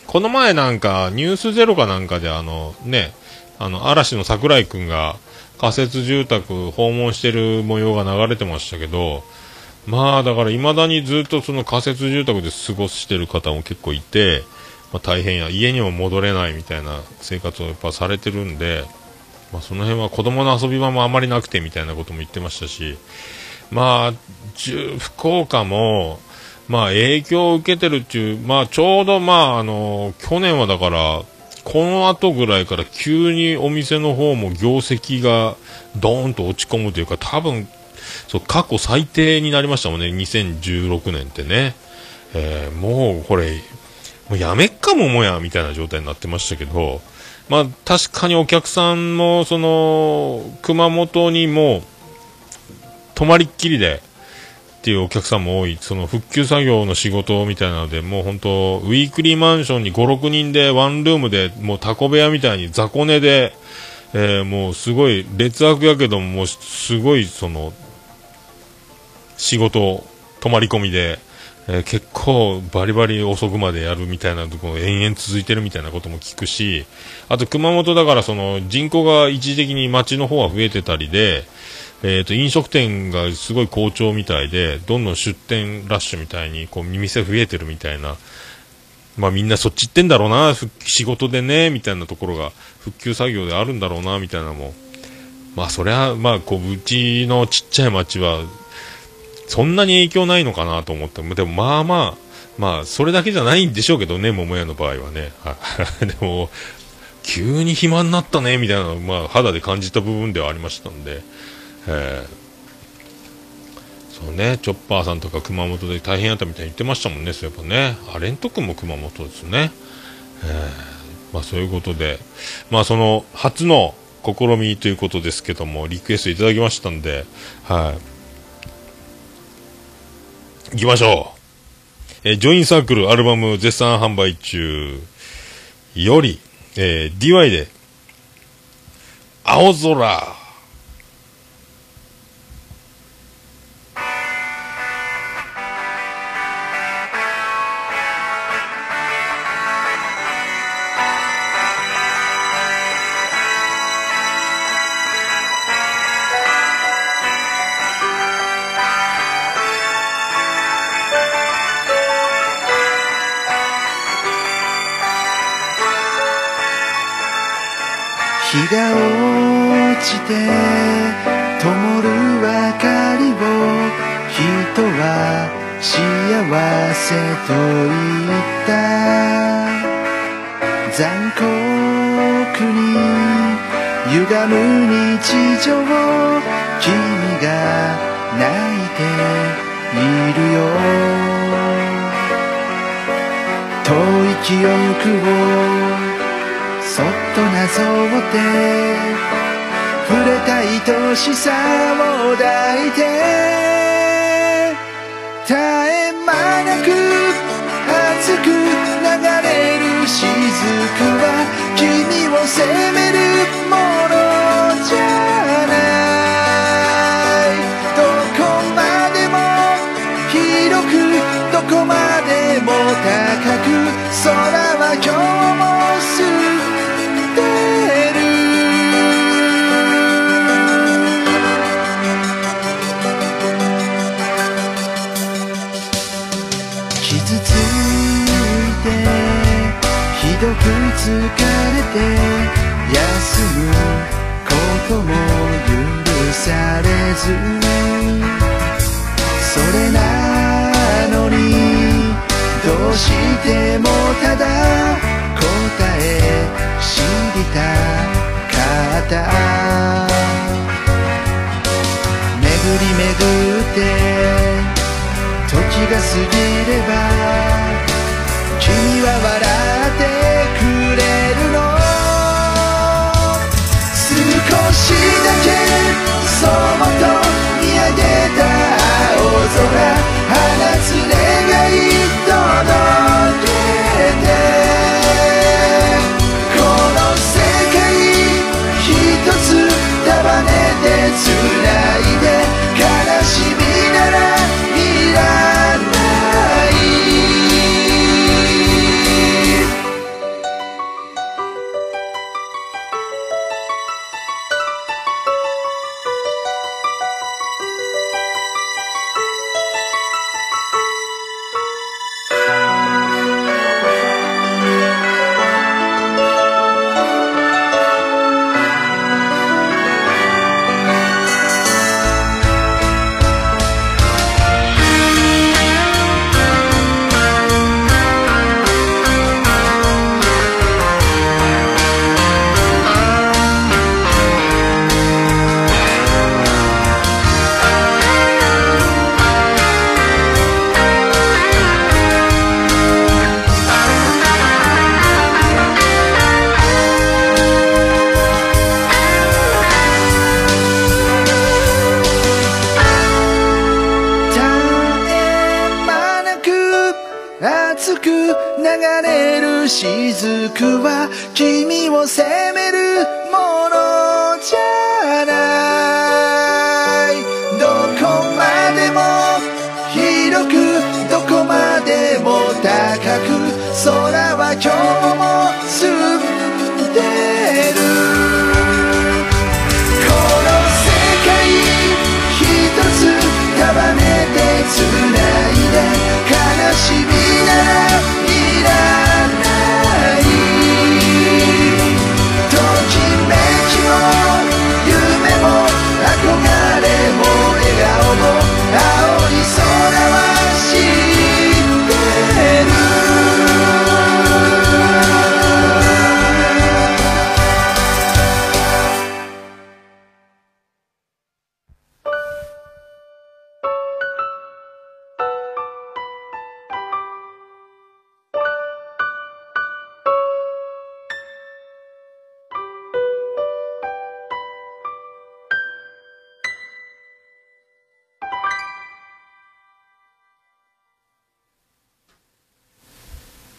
この前なんかニュースゼロかなんかであのね、あの嵐の桜井くんが仮設住宅訪問してる模様が流れてましたけど、まあだから未だにずっとその仮設住宅で過ごしてる方も結構いて、まあ、大変や家にも戻れないみたいな生活をやっぱされてるんで、まあ、その辺は子供の遊び場もあまりなくてみたいなことも言ってましたしまあ福岡もまあ影響を受けてるっていうまあちょうどまああの去年はだからこの後ぐらいから急にお店の方も業績がドーンと落ち込むというか多分そう過去最低になりましたもんね、2016年ってね。えーもうこれ、もうやめっかももやみたいな状態になってましたけど、まあ確かにお客さんも、その、熊本にも、泊まりっきりで、っていうお客さんも多い、その復旧作業の仕事みたいなので、もう本当、ウィークリーマンションに5、6人でワンルームで、もうタコ部屋みたいに雑魚寝で、えーもうすごい劣悪やけども、もうすごいその、仕事、泊まり込みで、えー結構バリバリ遅くまでやるみたいなところ延々続いてるみたいなことも聞くし、あと熊本だからその人口が一時的に町の方は増えてたりで、えっ、と、飲食店がすごい好調みたいで、どんどん出店ラッシュみたいに、こう、店増えてるみたいなまあみんなそっち行ってんだろうな、仕事でね、みたいなところが、復旧作業であるんだろうな、みたいなのも。まあそりゃ、まあこう、うちのちっちゃい町は、そんなに影響ないのかなと思って、でもまあまあ、まあそれだけじゃないんでしょうけどね、桃屋の場合はね。でも、急に暇になったね、みたいな、まあ肌で感じた部分ではありましたんで、えーそうね、チョッパーさんとか熊本で大変やったみたいに言ってましたもんね、そういえばね。あレント君も熊本ですね。えーまあそういうことで、まあその初の試みということですけども、リクエストいただきましたんで、はい。行きましょう。えージョインサークルアルバム絶賛販売中より、えー DY で、青空。落ちて灯る明かりを人は幸せと言った残酷に歪む日常君が泣いているよ遠い記憶をとなぞって触れた愛しさを抱いて絶え間なく熱く流れる雫は君を責めるものじゃない。どこまでも広くどこまでも高く空は今日も疲れて休む。ことも許されずそれなのにどうしてもただ答え知りたかった。巡り巡って時が過ぎれば君は笑ってしだけそっと見上げた青空。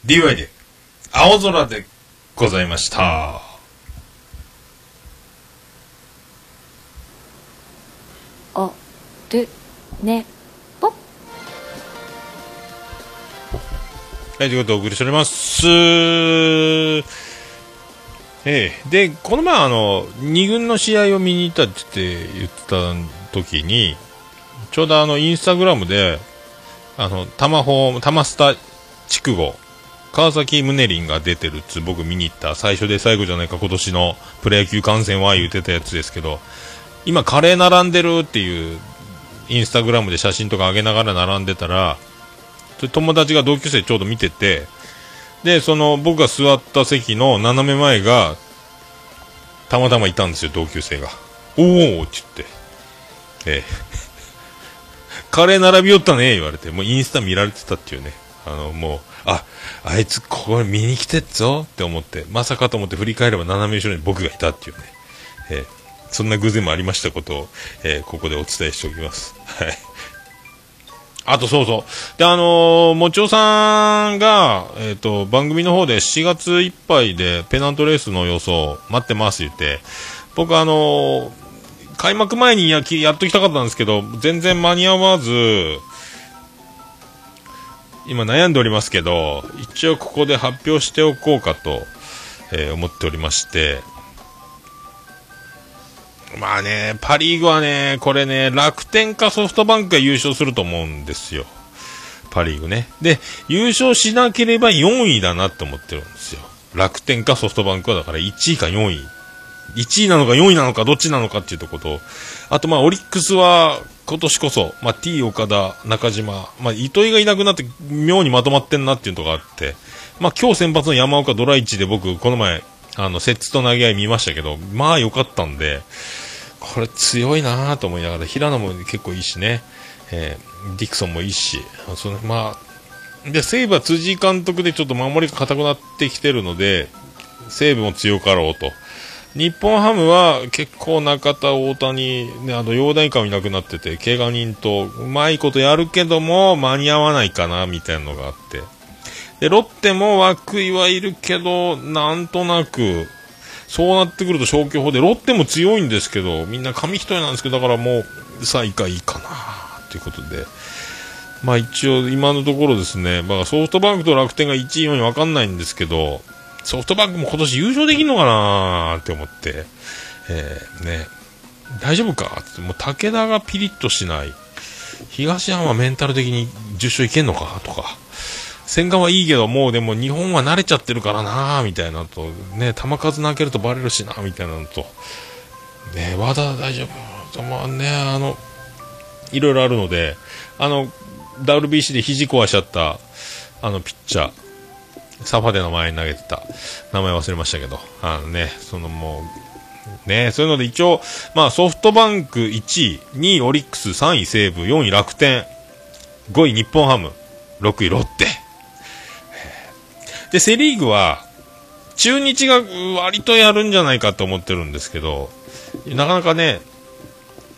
DY で、青空でございました。おるねぽはい、ということでお送りしております。ええ。で、この前あの、2軍の試合を見に行ったって言った時に、ちょうどあの、インスタグラムで、あの、タマホーム、タマスタ筑後、川崎宗林が出てるっつ僕見に行った最初で最後じゃないか今年のプロ野球観戦は言ってたやつですけど、今カレー並んでるっていう、インスタグラムで写真とか上げながら並んでたら、友達が同級生ちょうど見てて、で、その僕が座った席の斜め前が、たまたまいたんですよ、同級生が。おーって言って。ええ。カレー並びよったね、言われて。もうインスタ見られてたっていうね。あの、もう、あ、あいつここ見に来てっぞって思って、まさかと思って振り返れば斜め後ろに僕がいたっていうね。ええ。そんな偶然もありましたことを、えーここでお伝えしておきます。はい。あとそうそう。で、あのーもちおさんが、えっ、と、番組の方で7月いっぱいでペナントレースの予想待ってます言って、僕あのー開幕前にやきやっときたかったんですけど、全然間に合わず、今悩んでおりますけど、一応ここで発表しておこうかと、えー思っておりまして、まあね、パ・リーグはね、これね、楽天かソフトバンクが優勝すると思うんですよ。パ・リーグね。で、優勝しなければ4位だなって思ってるんですよ。楽天かソフトバンクはだから1位か4位。1位なのか4位なのかどっちなのかっていうとこと、あとまあオリックスは今年こそ、まあ T 岡田、中島、まあ糸井がいなくなって妙にまとまってんなっていうとこがあって、まあ今日先発の山岡ドラ1で僕この前、あの、摂津と投げ合い見ましたけど、まあ良かったんで、これ強いなぁと思いながら、平野も結構いいしね、えーディクソンもいいし、そのまあ、で、西武は辻井監督でちょっと守りが硬くなってきてるので、西武も強かろうと。日本ハムは結構中田、大谷、ね、あの、陽大館いなくなってて、怪我人とうまいことやるけども、間に合わないかな、みたいなのがあって。で、ロッテも涌井はいるけど、なんとなく、そうなってくると消去法で、ロッテも強いんですけど、みんな紙一重なんですけど、だからもう、最下位かな、ということで。まあ一応、今のところですね、まあソフトバンクと楽天が1位、4位わかんないんですけど、ソフトバンクも今年優勝できるのかなって思って、えー、ね、大丈夫か?って、もう武田がピリッとしない。東山はメンタル的に10勝いけんのかとか。戦艦はいいけど、もうでも日本は慣れちゃってるからなみたいなと、ね、球数投げるとバレるしなみたいなのと、ね、和田大丈夫?まあね、あの、いろいろあるので、あの、WBC で肘壊しちゃった、あの、ピッチャー、サファでの前に投げてた、名前忘れましたけど、あのね、そのもう、ね、そういうので一応、まあソフトバンク1位、2位オリックス、3位西武、4位楽天、5位日本ハム、6位ロッテ。で、セリーグは、中日が割とやるんじゃないかと思ってるんですけど、なかなかね、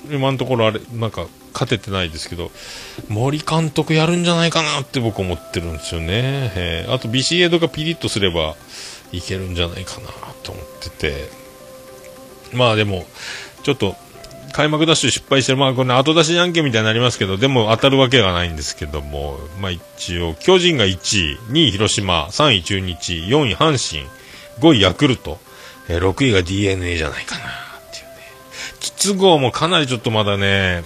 今のところあれ、なんか勝ててないですけど、森監督やるんじゃないかなって僕思ってるんですよね。え。ーあとビシエドがピリッとすればいけるんじゃないかなと思ってて、まあでも、ちょっと、開幕ダッシュ失敗してる、まあこれ後出しじゃんけんみたいになりますけど、でも当たるわけがないんですけども、まあ一応、巨人が1位、2位広島、3位中日、4位阪神、5位ヤクルト、え6位が DNA じゃないかなっていうね。筒香もかなりちょっとまだね、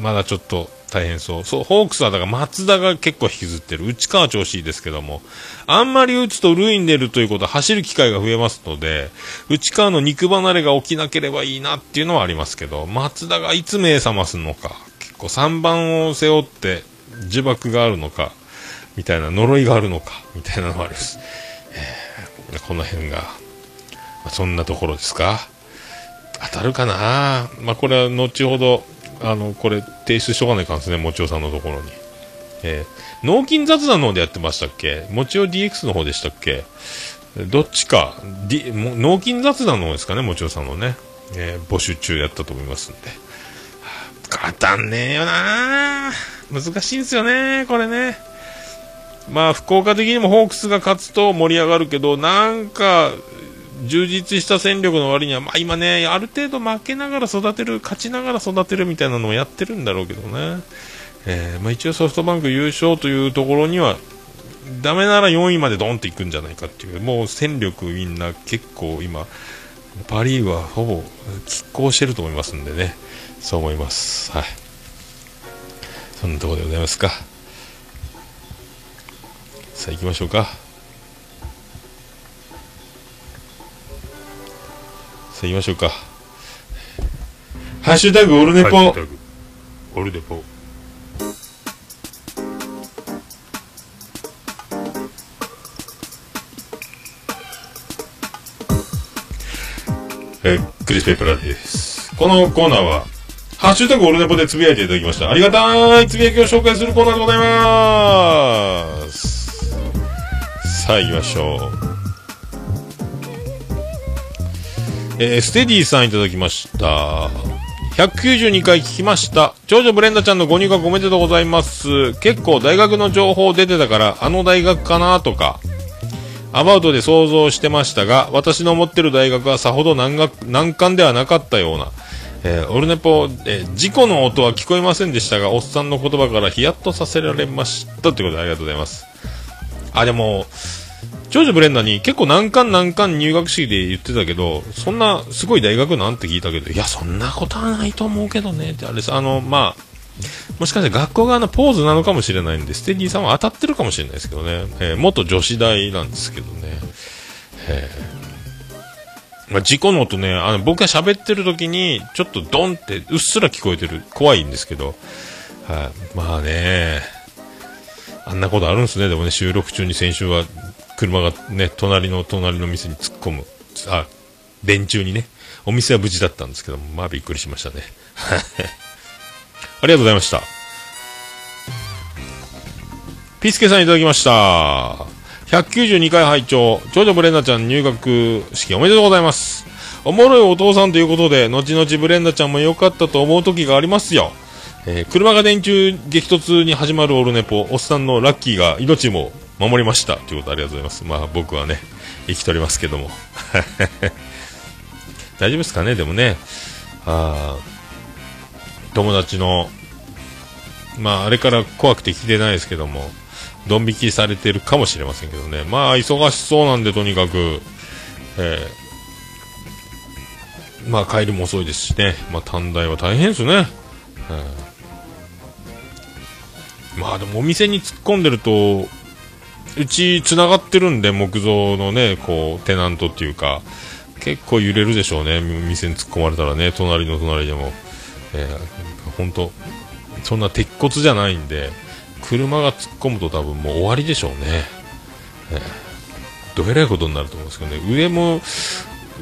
まだちょっと大変そう。そう、ホークスはだから松田が結構引きずってる。内川調子いいですけども、あんまり打つと塁に出るということは走る機会が増えますので、内川の肉離れが起きなければいいなっていうのはありますけど、松田がいつ目覚ますのか、結構3番を背負って呪縛があるのか、みたいな呪いがあるのか、みたいなのがあります。えーこの辺が、まあそんなところですか。当たるかなまあ、これは後ほど、あの、これ提出しとかないかんですね、もちおさんのところに。えー、脳筋雑談の方でやってましたっけ？もちお DX の方でしたっけ？どっちか、D、脳筋雑談の方ですかね、もちおさんのね。えー募集中やったと思いますんで。はあ当たんねえよな難しいんですよね、これね。まあ、福岡的にもホークスが勝つと盛り上がるけど、なんか、充実した戦力の割には、まあ今ね、ある程度負けながら育てる、勝ちながら育てるみたいなのをやってるんだろうけどね。えーまあ、一応ソフトバンク優勝というところには、ダメなら4位までドンっていくんじゃないかっていう、もう戦力みんな結構今、パ・リーグはほぼ拮抗してると思いますんでね、そう思います。はい。そんなところでございますか。さあ行きましょうか。さあ行きましょうか。ハッシュタグオルネポ。オルネポ。えークリス・ペプラーです。このコーナーは、ハッシュタグオルネポでつぶやいていただきました。ありがたいつぶやきを紹介するコーナーでございます。さあ行きましょう。えーステディさんいただきました。192回聞きました。長女ブレンダちゃんのご入学おめでとうございます。結構大学の情報出てたから、あの大学かなとか、アバウトで想像してましたが、私の思ってる大学はさほど難学難関ではなかったような。えーオルネポ、えー事故の音は聞こえませんでしたが、おっさんの言葉からヒヤッとさせられました。ということでありがとうございます。あ、でも、長女ブレンダーに結構難関難関入学式で言ってたけど、そんなすごい大学なんて聞いたけど、いや、そんなことはないと思うけどねって、あれさ、あの、まあ、もしかして学校側のポーズなのかもしれないんで、ステディさんは当たってるかもしれないですけどね、えー元女子大なんですけどね、えーまあ、事故の音ね、あの僕が喋ってる時に、ちょっとドンってうっすら聞こえてる、怖いんですけど、はい、まあね、あんなことあるんですね、でもね、収録中に先週は車がね、隣の隣の店に突っ込む、あ、電柱にね、お店は無事だったんですけども、まあびっくりしましたね。ありがとうございました。ピスケさんいただきました。192回拝聴長女ブレンダちゃん入学式おめでとうございます。おもろいお父さんということで、後々ブレンダちゃんも良かったと思う時がありますよ。えー車が電柱激突に始まるオルネポ、おっさんのラッキーが命も守りました。ということありがとうございます。まあ僕はね、生きとりますけども。大丈夫ですかね？でもね、あ友達の、まああれから怖くて聞いてないですけども、ドン引きされてるかもしれませんけどね。まあ忙しそうなんでとにかく、えーまあ帰りも遅いですしね。まあ短大は大変ですね。まあでもお店に突っ込んでると、うち繋がってるんで木造のね、こう、テナントっていうか、結構揺れるでしょうね。店に突っ込まれたらね、隣の隣でも。えー、本当そんな鉄骨じゃないんで、車が突っ込むと多分もう終わりでしょうね。えーどえらいことになると思うんですけどね。上も、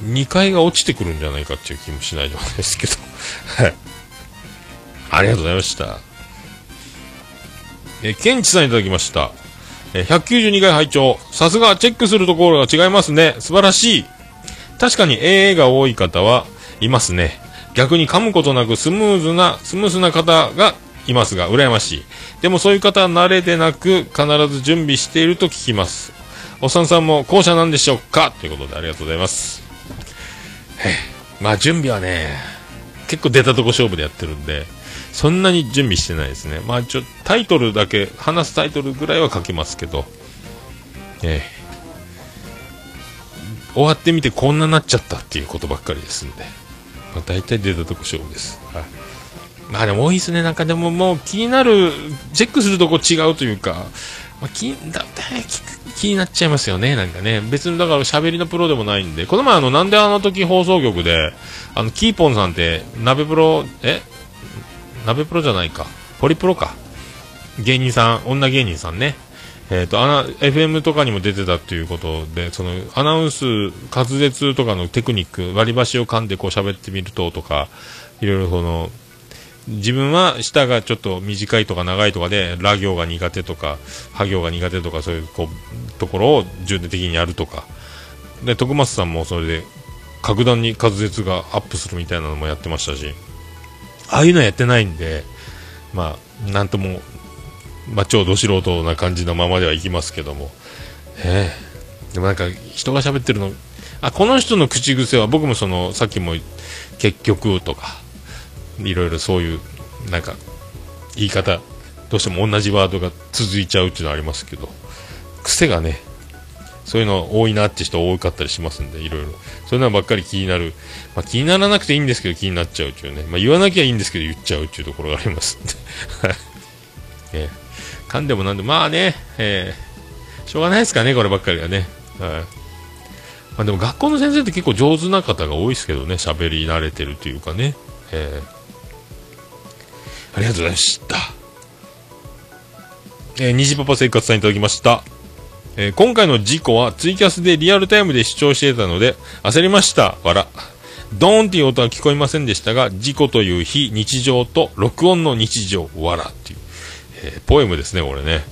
2階が落ちてくるんじゃないかっていう気もしないでもないですけど。はい。ありがとうございました。えー、ケンチさんいただきました。え192回拝聴さすがチェックするところが違いますね。素晴らしい。確かに AA が多い方はいますね。逆に噛むことなくスムーズな、スムースな方がいますが、羨ましい。でもそういう方は慣れでなく、必ず準備していると聞きます。おっさんさんも後者なんでしょうか？ということでありがとうございます。まあ準備はね、結構出たとこ勝負でやってるんで、そんなに準備してないですね。まあちょ、タイトルだけ、話すタイトルぐらいは書きますけど、ええ終わってみてこんななっちゃったっていうことばっかりですんで、まあ大体出たとこ勝負です。はい。まあでも多いですね。なんかでももう気になる、チェックするとこ違うというか、まあ、気だだ気気になっちゃいますよね。なんかね。別にだから喋りのプロでもないんで。この前あの、なんであの時放送局で、あの、キーポンさんって、鍋プロ、え？鍋プロじゃないか。ホリプロか。芸人さん、女芸人さんね。えっ、と、アナ、FM とかにも出てたっていうことで、その、アナウンス、滑舌とかのテクニック、割り箸を噛んでこう喋ってみるととか、いろいろその、自分は舌がちょっと短いとか長いとかで、ラ行が苦手とか、ハ行が苦手とか、そういうこうところを重点的にやるとか。で、徳松さんもそれで、格段に滑舌がアップするみたいなのもやってましたし、ああいうのやってないんで、まあ、なんともまあ、超ど素人な感じのままではいきますけども。ええでもなんか、人が喋ってるの、あ、この人の口癖は僕もその、さっきも、結局とか、いろいろそういう、なんか、言い方、どうしても同じワードが続いちゃうっていうのはありますけど、癖がね、そういうの多いなって人多かったりしますんで、いろいろ。そういうのばっかり気になる。まあ、気にならなくていいんですけど気になっちゃうっていうね。まあ、言わなきゃいいんですけど言っちゃうっていうところがありますんで。は いえー、噛んでもなんでも、まあね、えー、しょうがないですかね、こればっかりはね。はい。まあ、でも学校の先生って結構上手な方が多いですけどね、喋り慣れてるというかね。えー、ありがとうございました。えー、虹パパ生活さんいただきました。えー今回の事故はツイキャスでリアルタイムで視聴していたので焦りました。わら。ドーンっていう音は聞こえませんでしたが、事故という非日常と録音の日常、わらっていう、えーポエムですね、これね。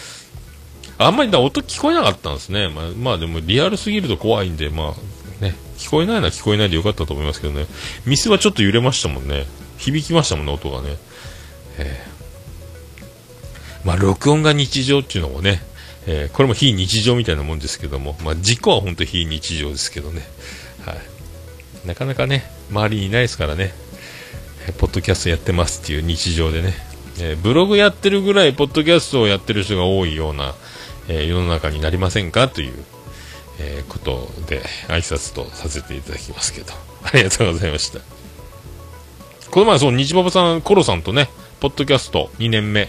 あんまりだ音聞こえなかったんですね。まあ、まあでもリアルすぎると怖いんで、まあね、聞こえないのは聞こえないでよかったと思いますけどね。ミスはちょっと揺れましたもんね。響きましたもんね、音がね。えーまあ録音が日常っていうのもね、えーこれも非日常みたいなもんですけども、まあ、事故は本当非日常ですけどね、はい、なかなかね、周りにいないですからね、えーポッドキャストやってますっていう日常でね、えーブログやってるぐらい、ポッドキャストをやってる人が多いような、え世の中になりませんかという、えことで、挨拶とさせていただきますけど、ありがとうございました。この前、そう、日馬場さん、コロさんとね、ポッドキャスト2年目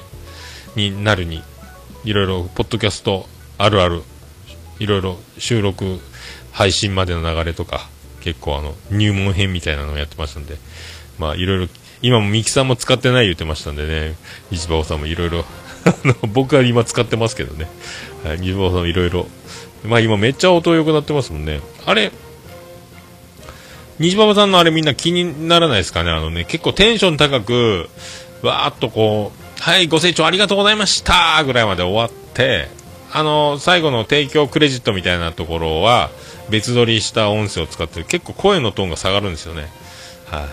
になるに、いろいろ、ポッドキャストあるある、いろいろ収録、配信までの流れとか、結構あの、入門編みたいなのをやってましたんで、まあ、いろいろ、今もミキさんも使ってない言ってましたんでね、日馬場さんもいろいろ、僕は今使ってますけどね、はい、日馬場さんもいろいろ、まあ今めっちゃ音良くなってますもんね。あれ、虹パパさんのあれみんな気にならないですかね？あのね、結構テンション高く、わーっとこう、はい、ご清聴ありがとうございましたぐらいまで終わって、あの、最後の提供クレジットみたいなところは、別撮りした音声を使って結構声のトーンが下がるんですよね。は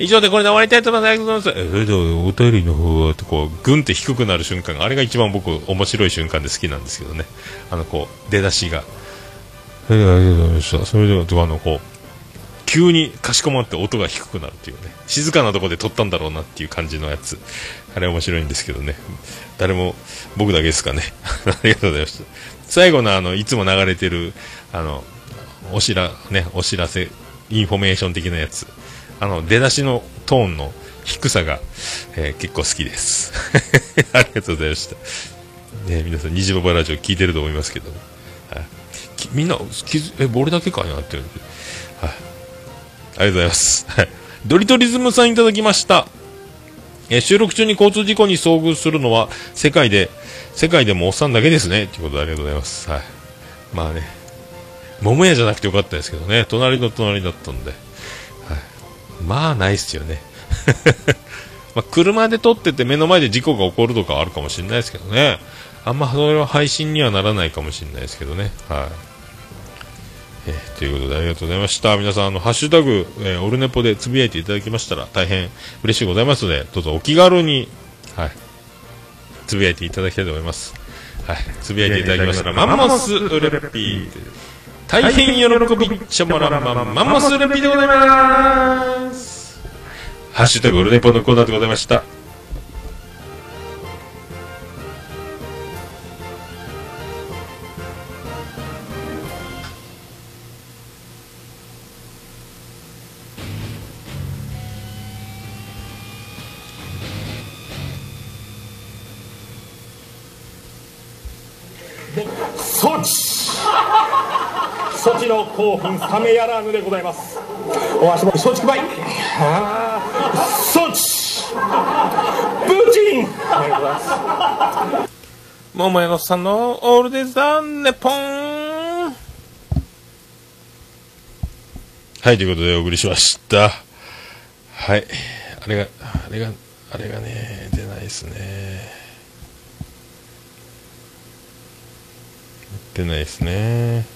い、以上でこれで終わりたいと思います。ありがとうございます。え、お便りの方は、とこう、ぐんって低くなる瞬間が、あれが一番僕、面白い瞬間で好きなんですけどね。あの、こう、出だしが。それではありがとうございました。それでは、あの、こう、急にかしこまって音が低くなるっていうね。静かなとこで撮ったんだろうなっていう感じのやつ。あれ面白いんですけどね。誰も僕だけですかね。ありがとうございました。最後のあのいつも流れてるあのおしらねお知らせインフォメーション的なやつ。あの出だしのトーンの低さが、えー結構好きです。ありがとうございました。ね皆さん虹パパラジオ聞いてると思いますけど、はい、みんなえ俺だけかなって言われて。はい。ありがとうございます。はい。ドリトリズムさんいただきました。え収録中に交通事故に遭遇するのは世界で、世界でもおっさんだけですね。ということでありがとうございます。はい。まあね、桃屋じゃなくてよかったですけどね、隣の隣だったんで。はい。まあないっすよね。ま、車で撮ってて目の前で事故が起こるとかあるかもしれないですけどね。あんまそれは配信にはならないかもしれないですけどね。はい。えーということでありがとうございました。皆さん、あの、ハッシュタグ、えーオルネポでつぶやいていただきましたら大変嬉しいございますので、どうぞお気軽に、はい、つぶやいていただきたいと思います。はい、つぶやいていただきましたら、マンモスウレピー。大変喜びっちゃもらんまんマンモスウレピーでございます。ハッシュタグオルネポのコーナーでございました。措置の興奮冷めやらぬでございますお足元松竹梅あー措置ブチンありがとうございます桃屋のさんのオールデイズザネポンはい、ということでお送りしました。はい。あれが、あれが、あれがね、出ないですね。出ないですね。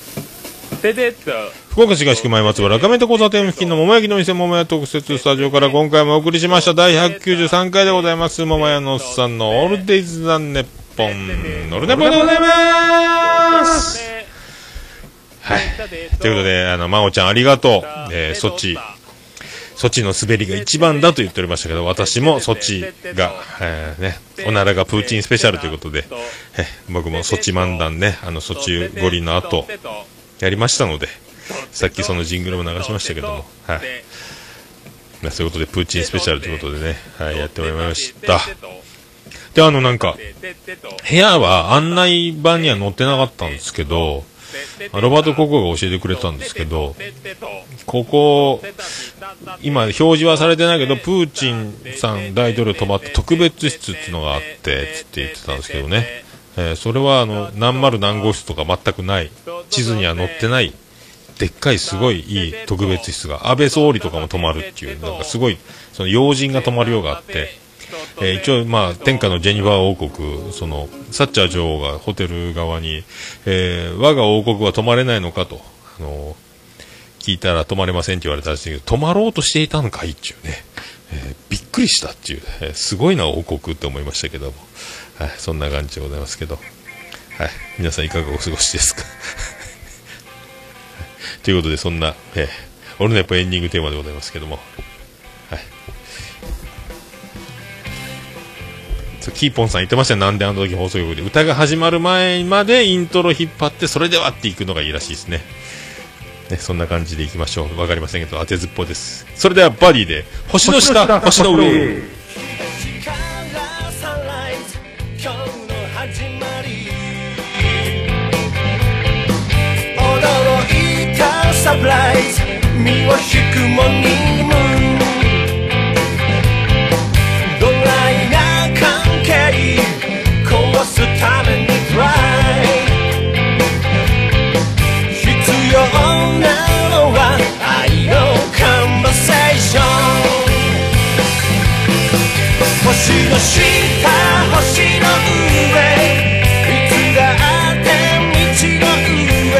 ててと福岡市東区前松原、赤目と交差点付近の桃焼きの店桃屋特設スタジオから今回もお送りしました第193回でございます。桃屋のおっさんのオールデイズ・ザ・ネッポン、オルネポでございますはい。ということで、あの、まおちゃんありがとう。えー、そっち、そっちの滑りが一番だと言っておりましたけど、私もそっちが、えーね、おならがプーチンスペシャルということで、え僕もそっち漫談ね、あの、そっち五輪の後、やりましたので、さっきそのジングルも流しましたけども、はい。まあそういうことで、プーチンスペシャルということでね、はい、やっておりました。で、あの、なんか、部屋は案内板には載ってなかったんですけど、ロバート・ココが教えてくれたんですけど、ここ、今表示はされてないけど、プーチンさん大統領泊まった特別室っていうのがあって、つって言ってたんですけどね。えーそれはあの、何丸何号室とか全くない、地図には載ってない、でっかいすごいいい特別室が、安倍総理とかも泊まるっていう、なんかすごい、その要人が泊まるようがあって、えー一応、まあ、天下のジェニファー王国、その、サッチャー女王がホテル側に、えー我が王国は泊まれないのかと、あの聞いたら泊まれませんって言われたんですけど、泊まろうとしていたのかいっていうね、えくりしたっていう、えーすごいな王国って思いましたけども、はい、そんな感じでございますけど、はい、皆さんいかがお過ごしですか？ということで、そんな、えー、オルネポエンディングテーマでございますけども、はい。キーポンさん言ってましたよ、なんであの時放送局で。歌が始まる前までイントロ引っ張って、それではっていくのがいいらしいですね。ね、そんな感じでいきましょう。わかりませんけど、当てずっぽうです。それではバディで、星の下、星の上。身を引くモーの下星の上いつだって道の上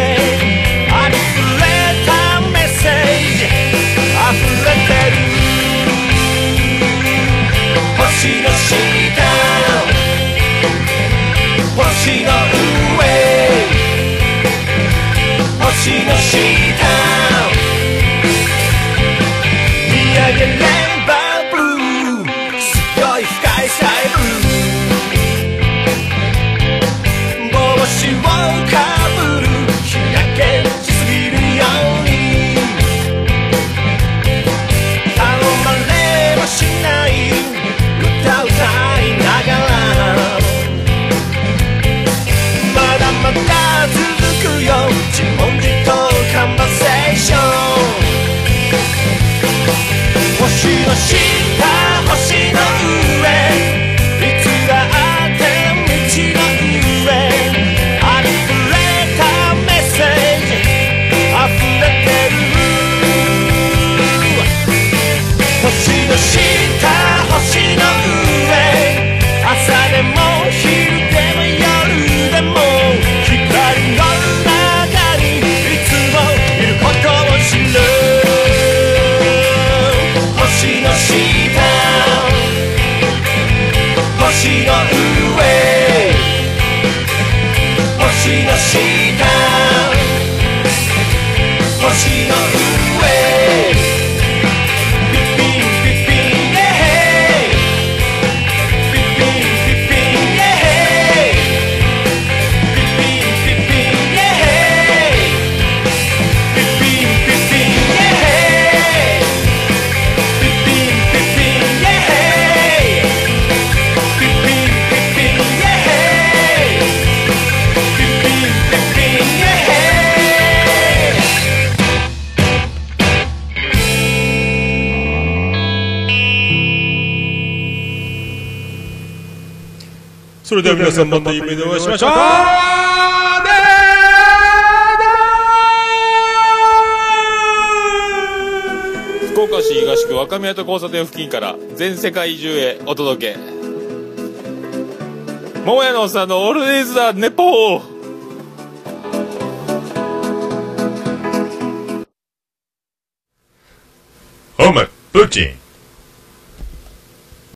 ありふれたメッセージ溢れてる星の下星の上星の下では皆さんまた夢でお会いしましょう。福岡市東区若宮と交差点付近から全世界中へお届け。桃屋のおっさんのオールディーズ・ザ・ネポー。お前プーチン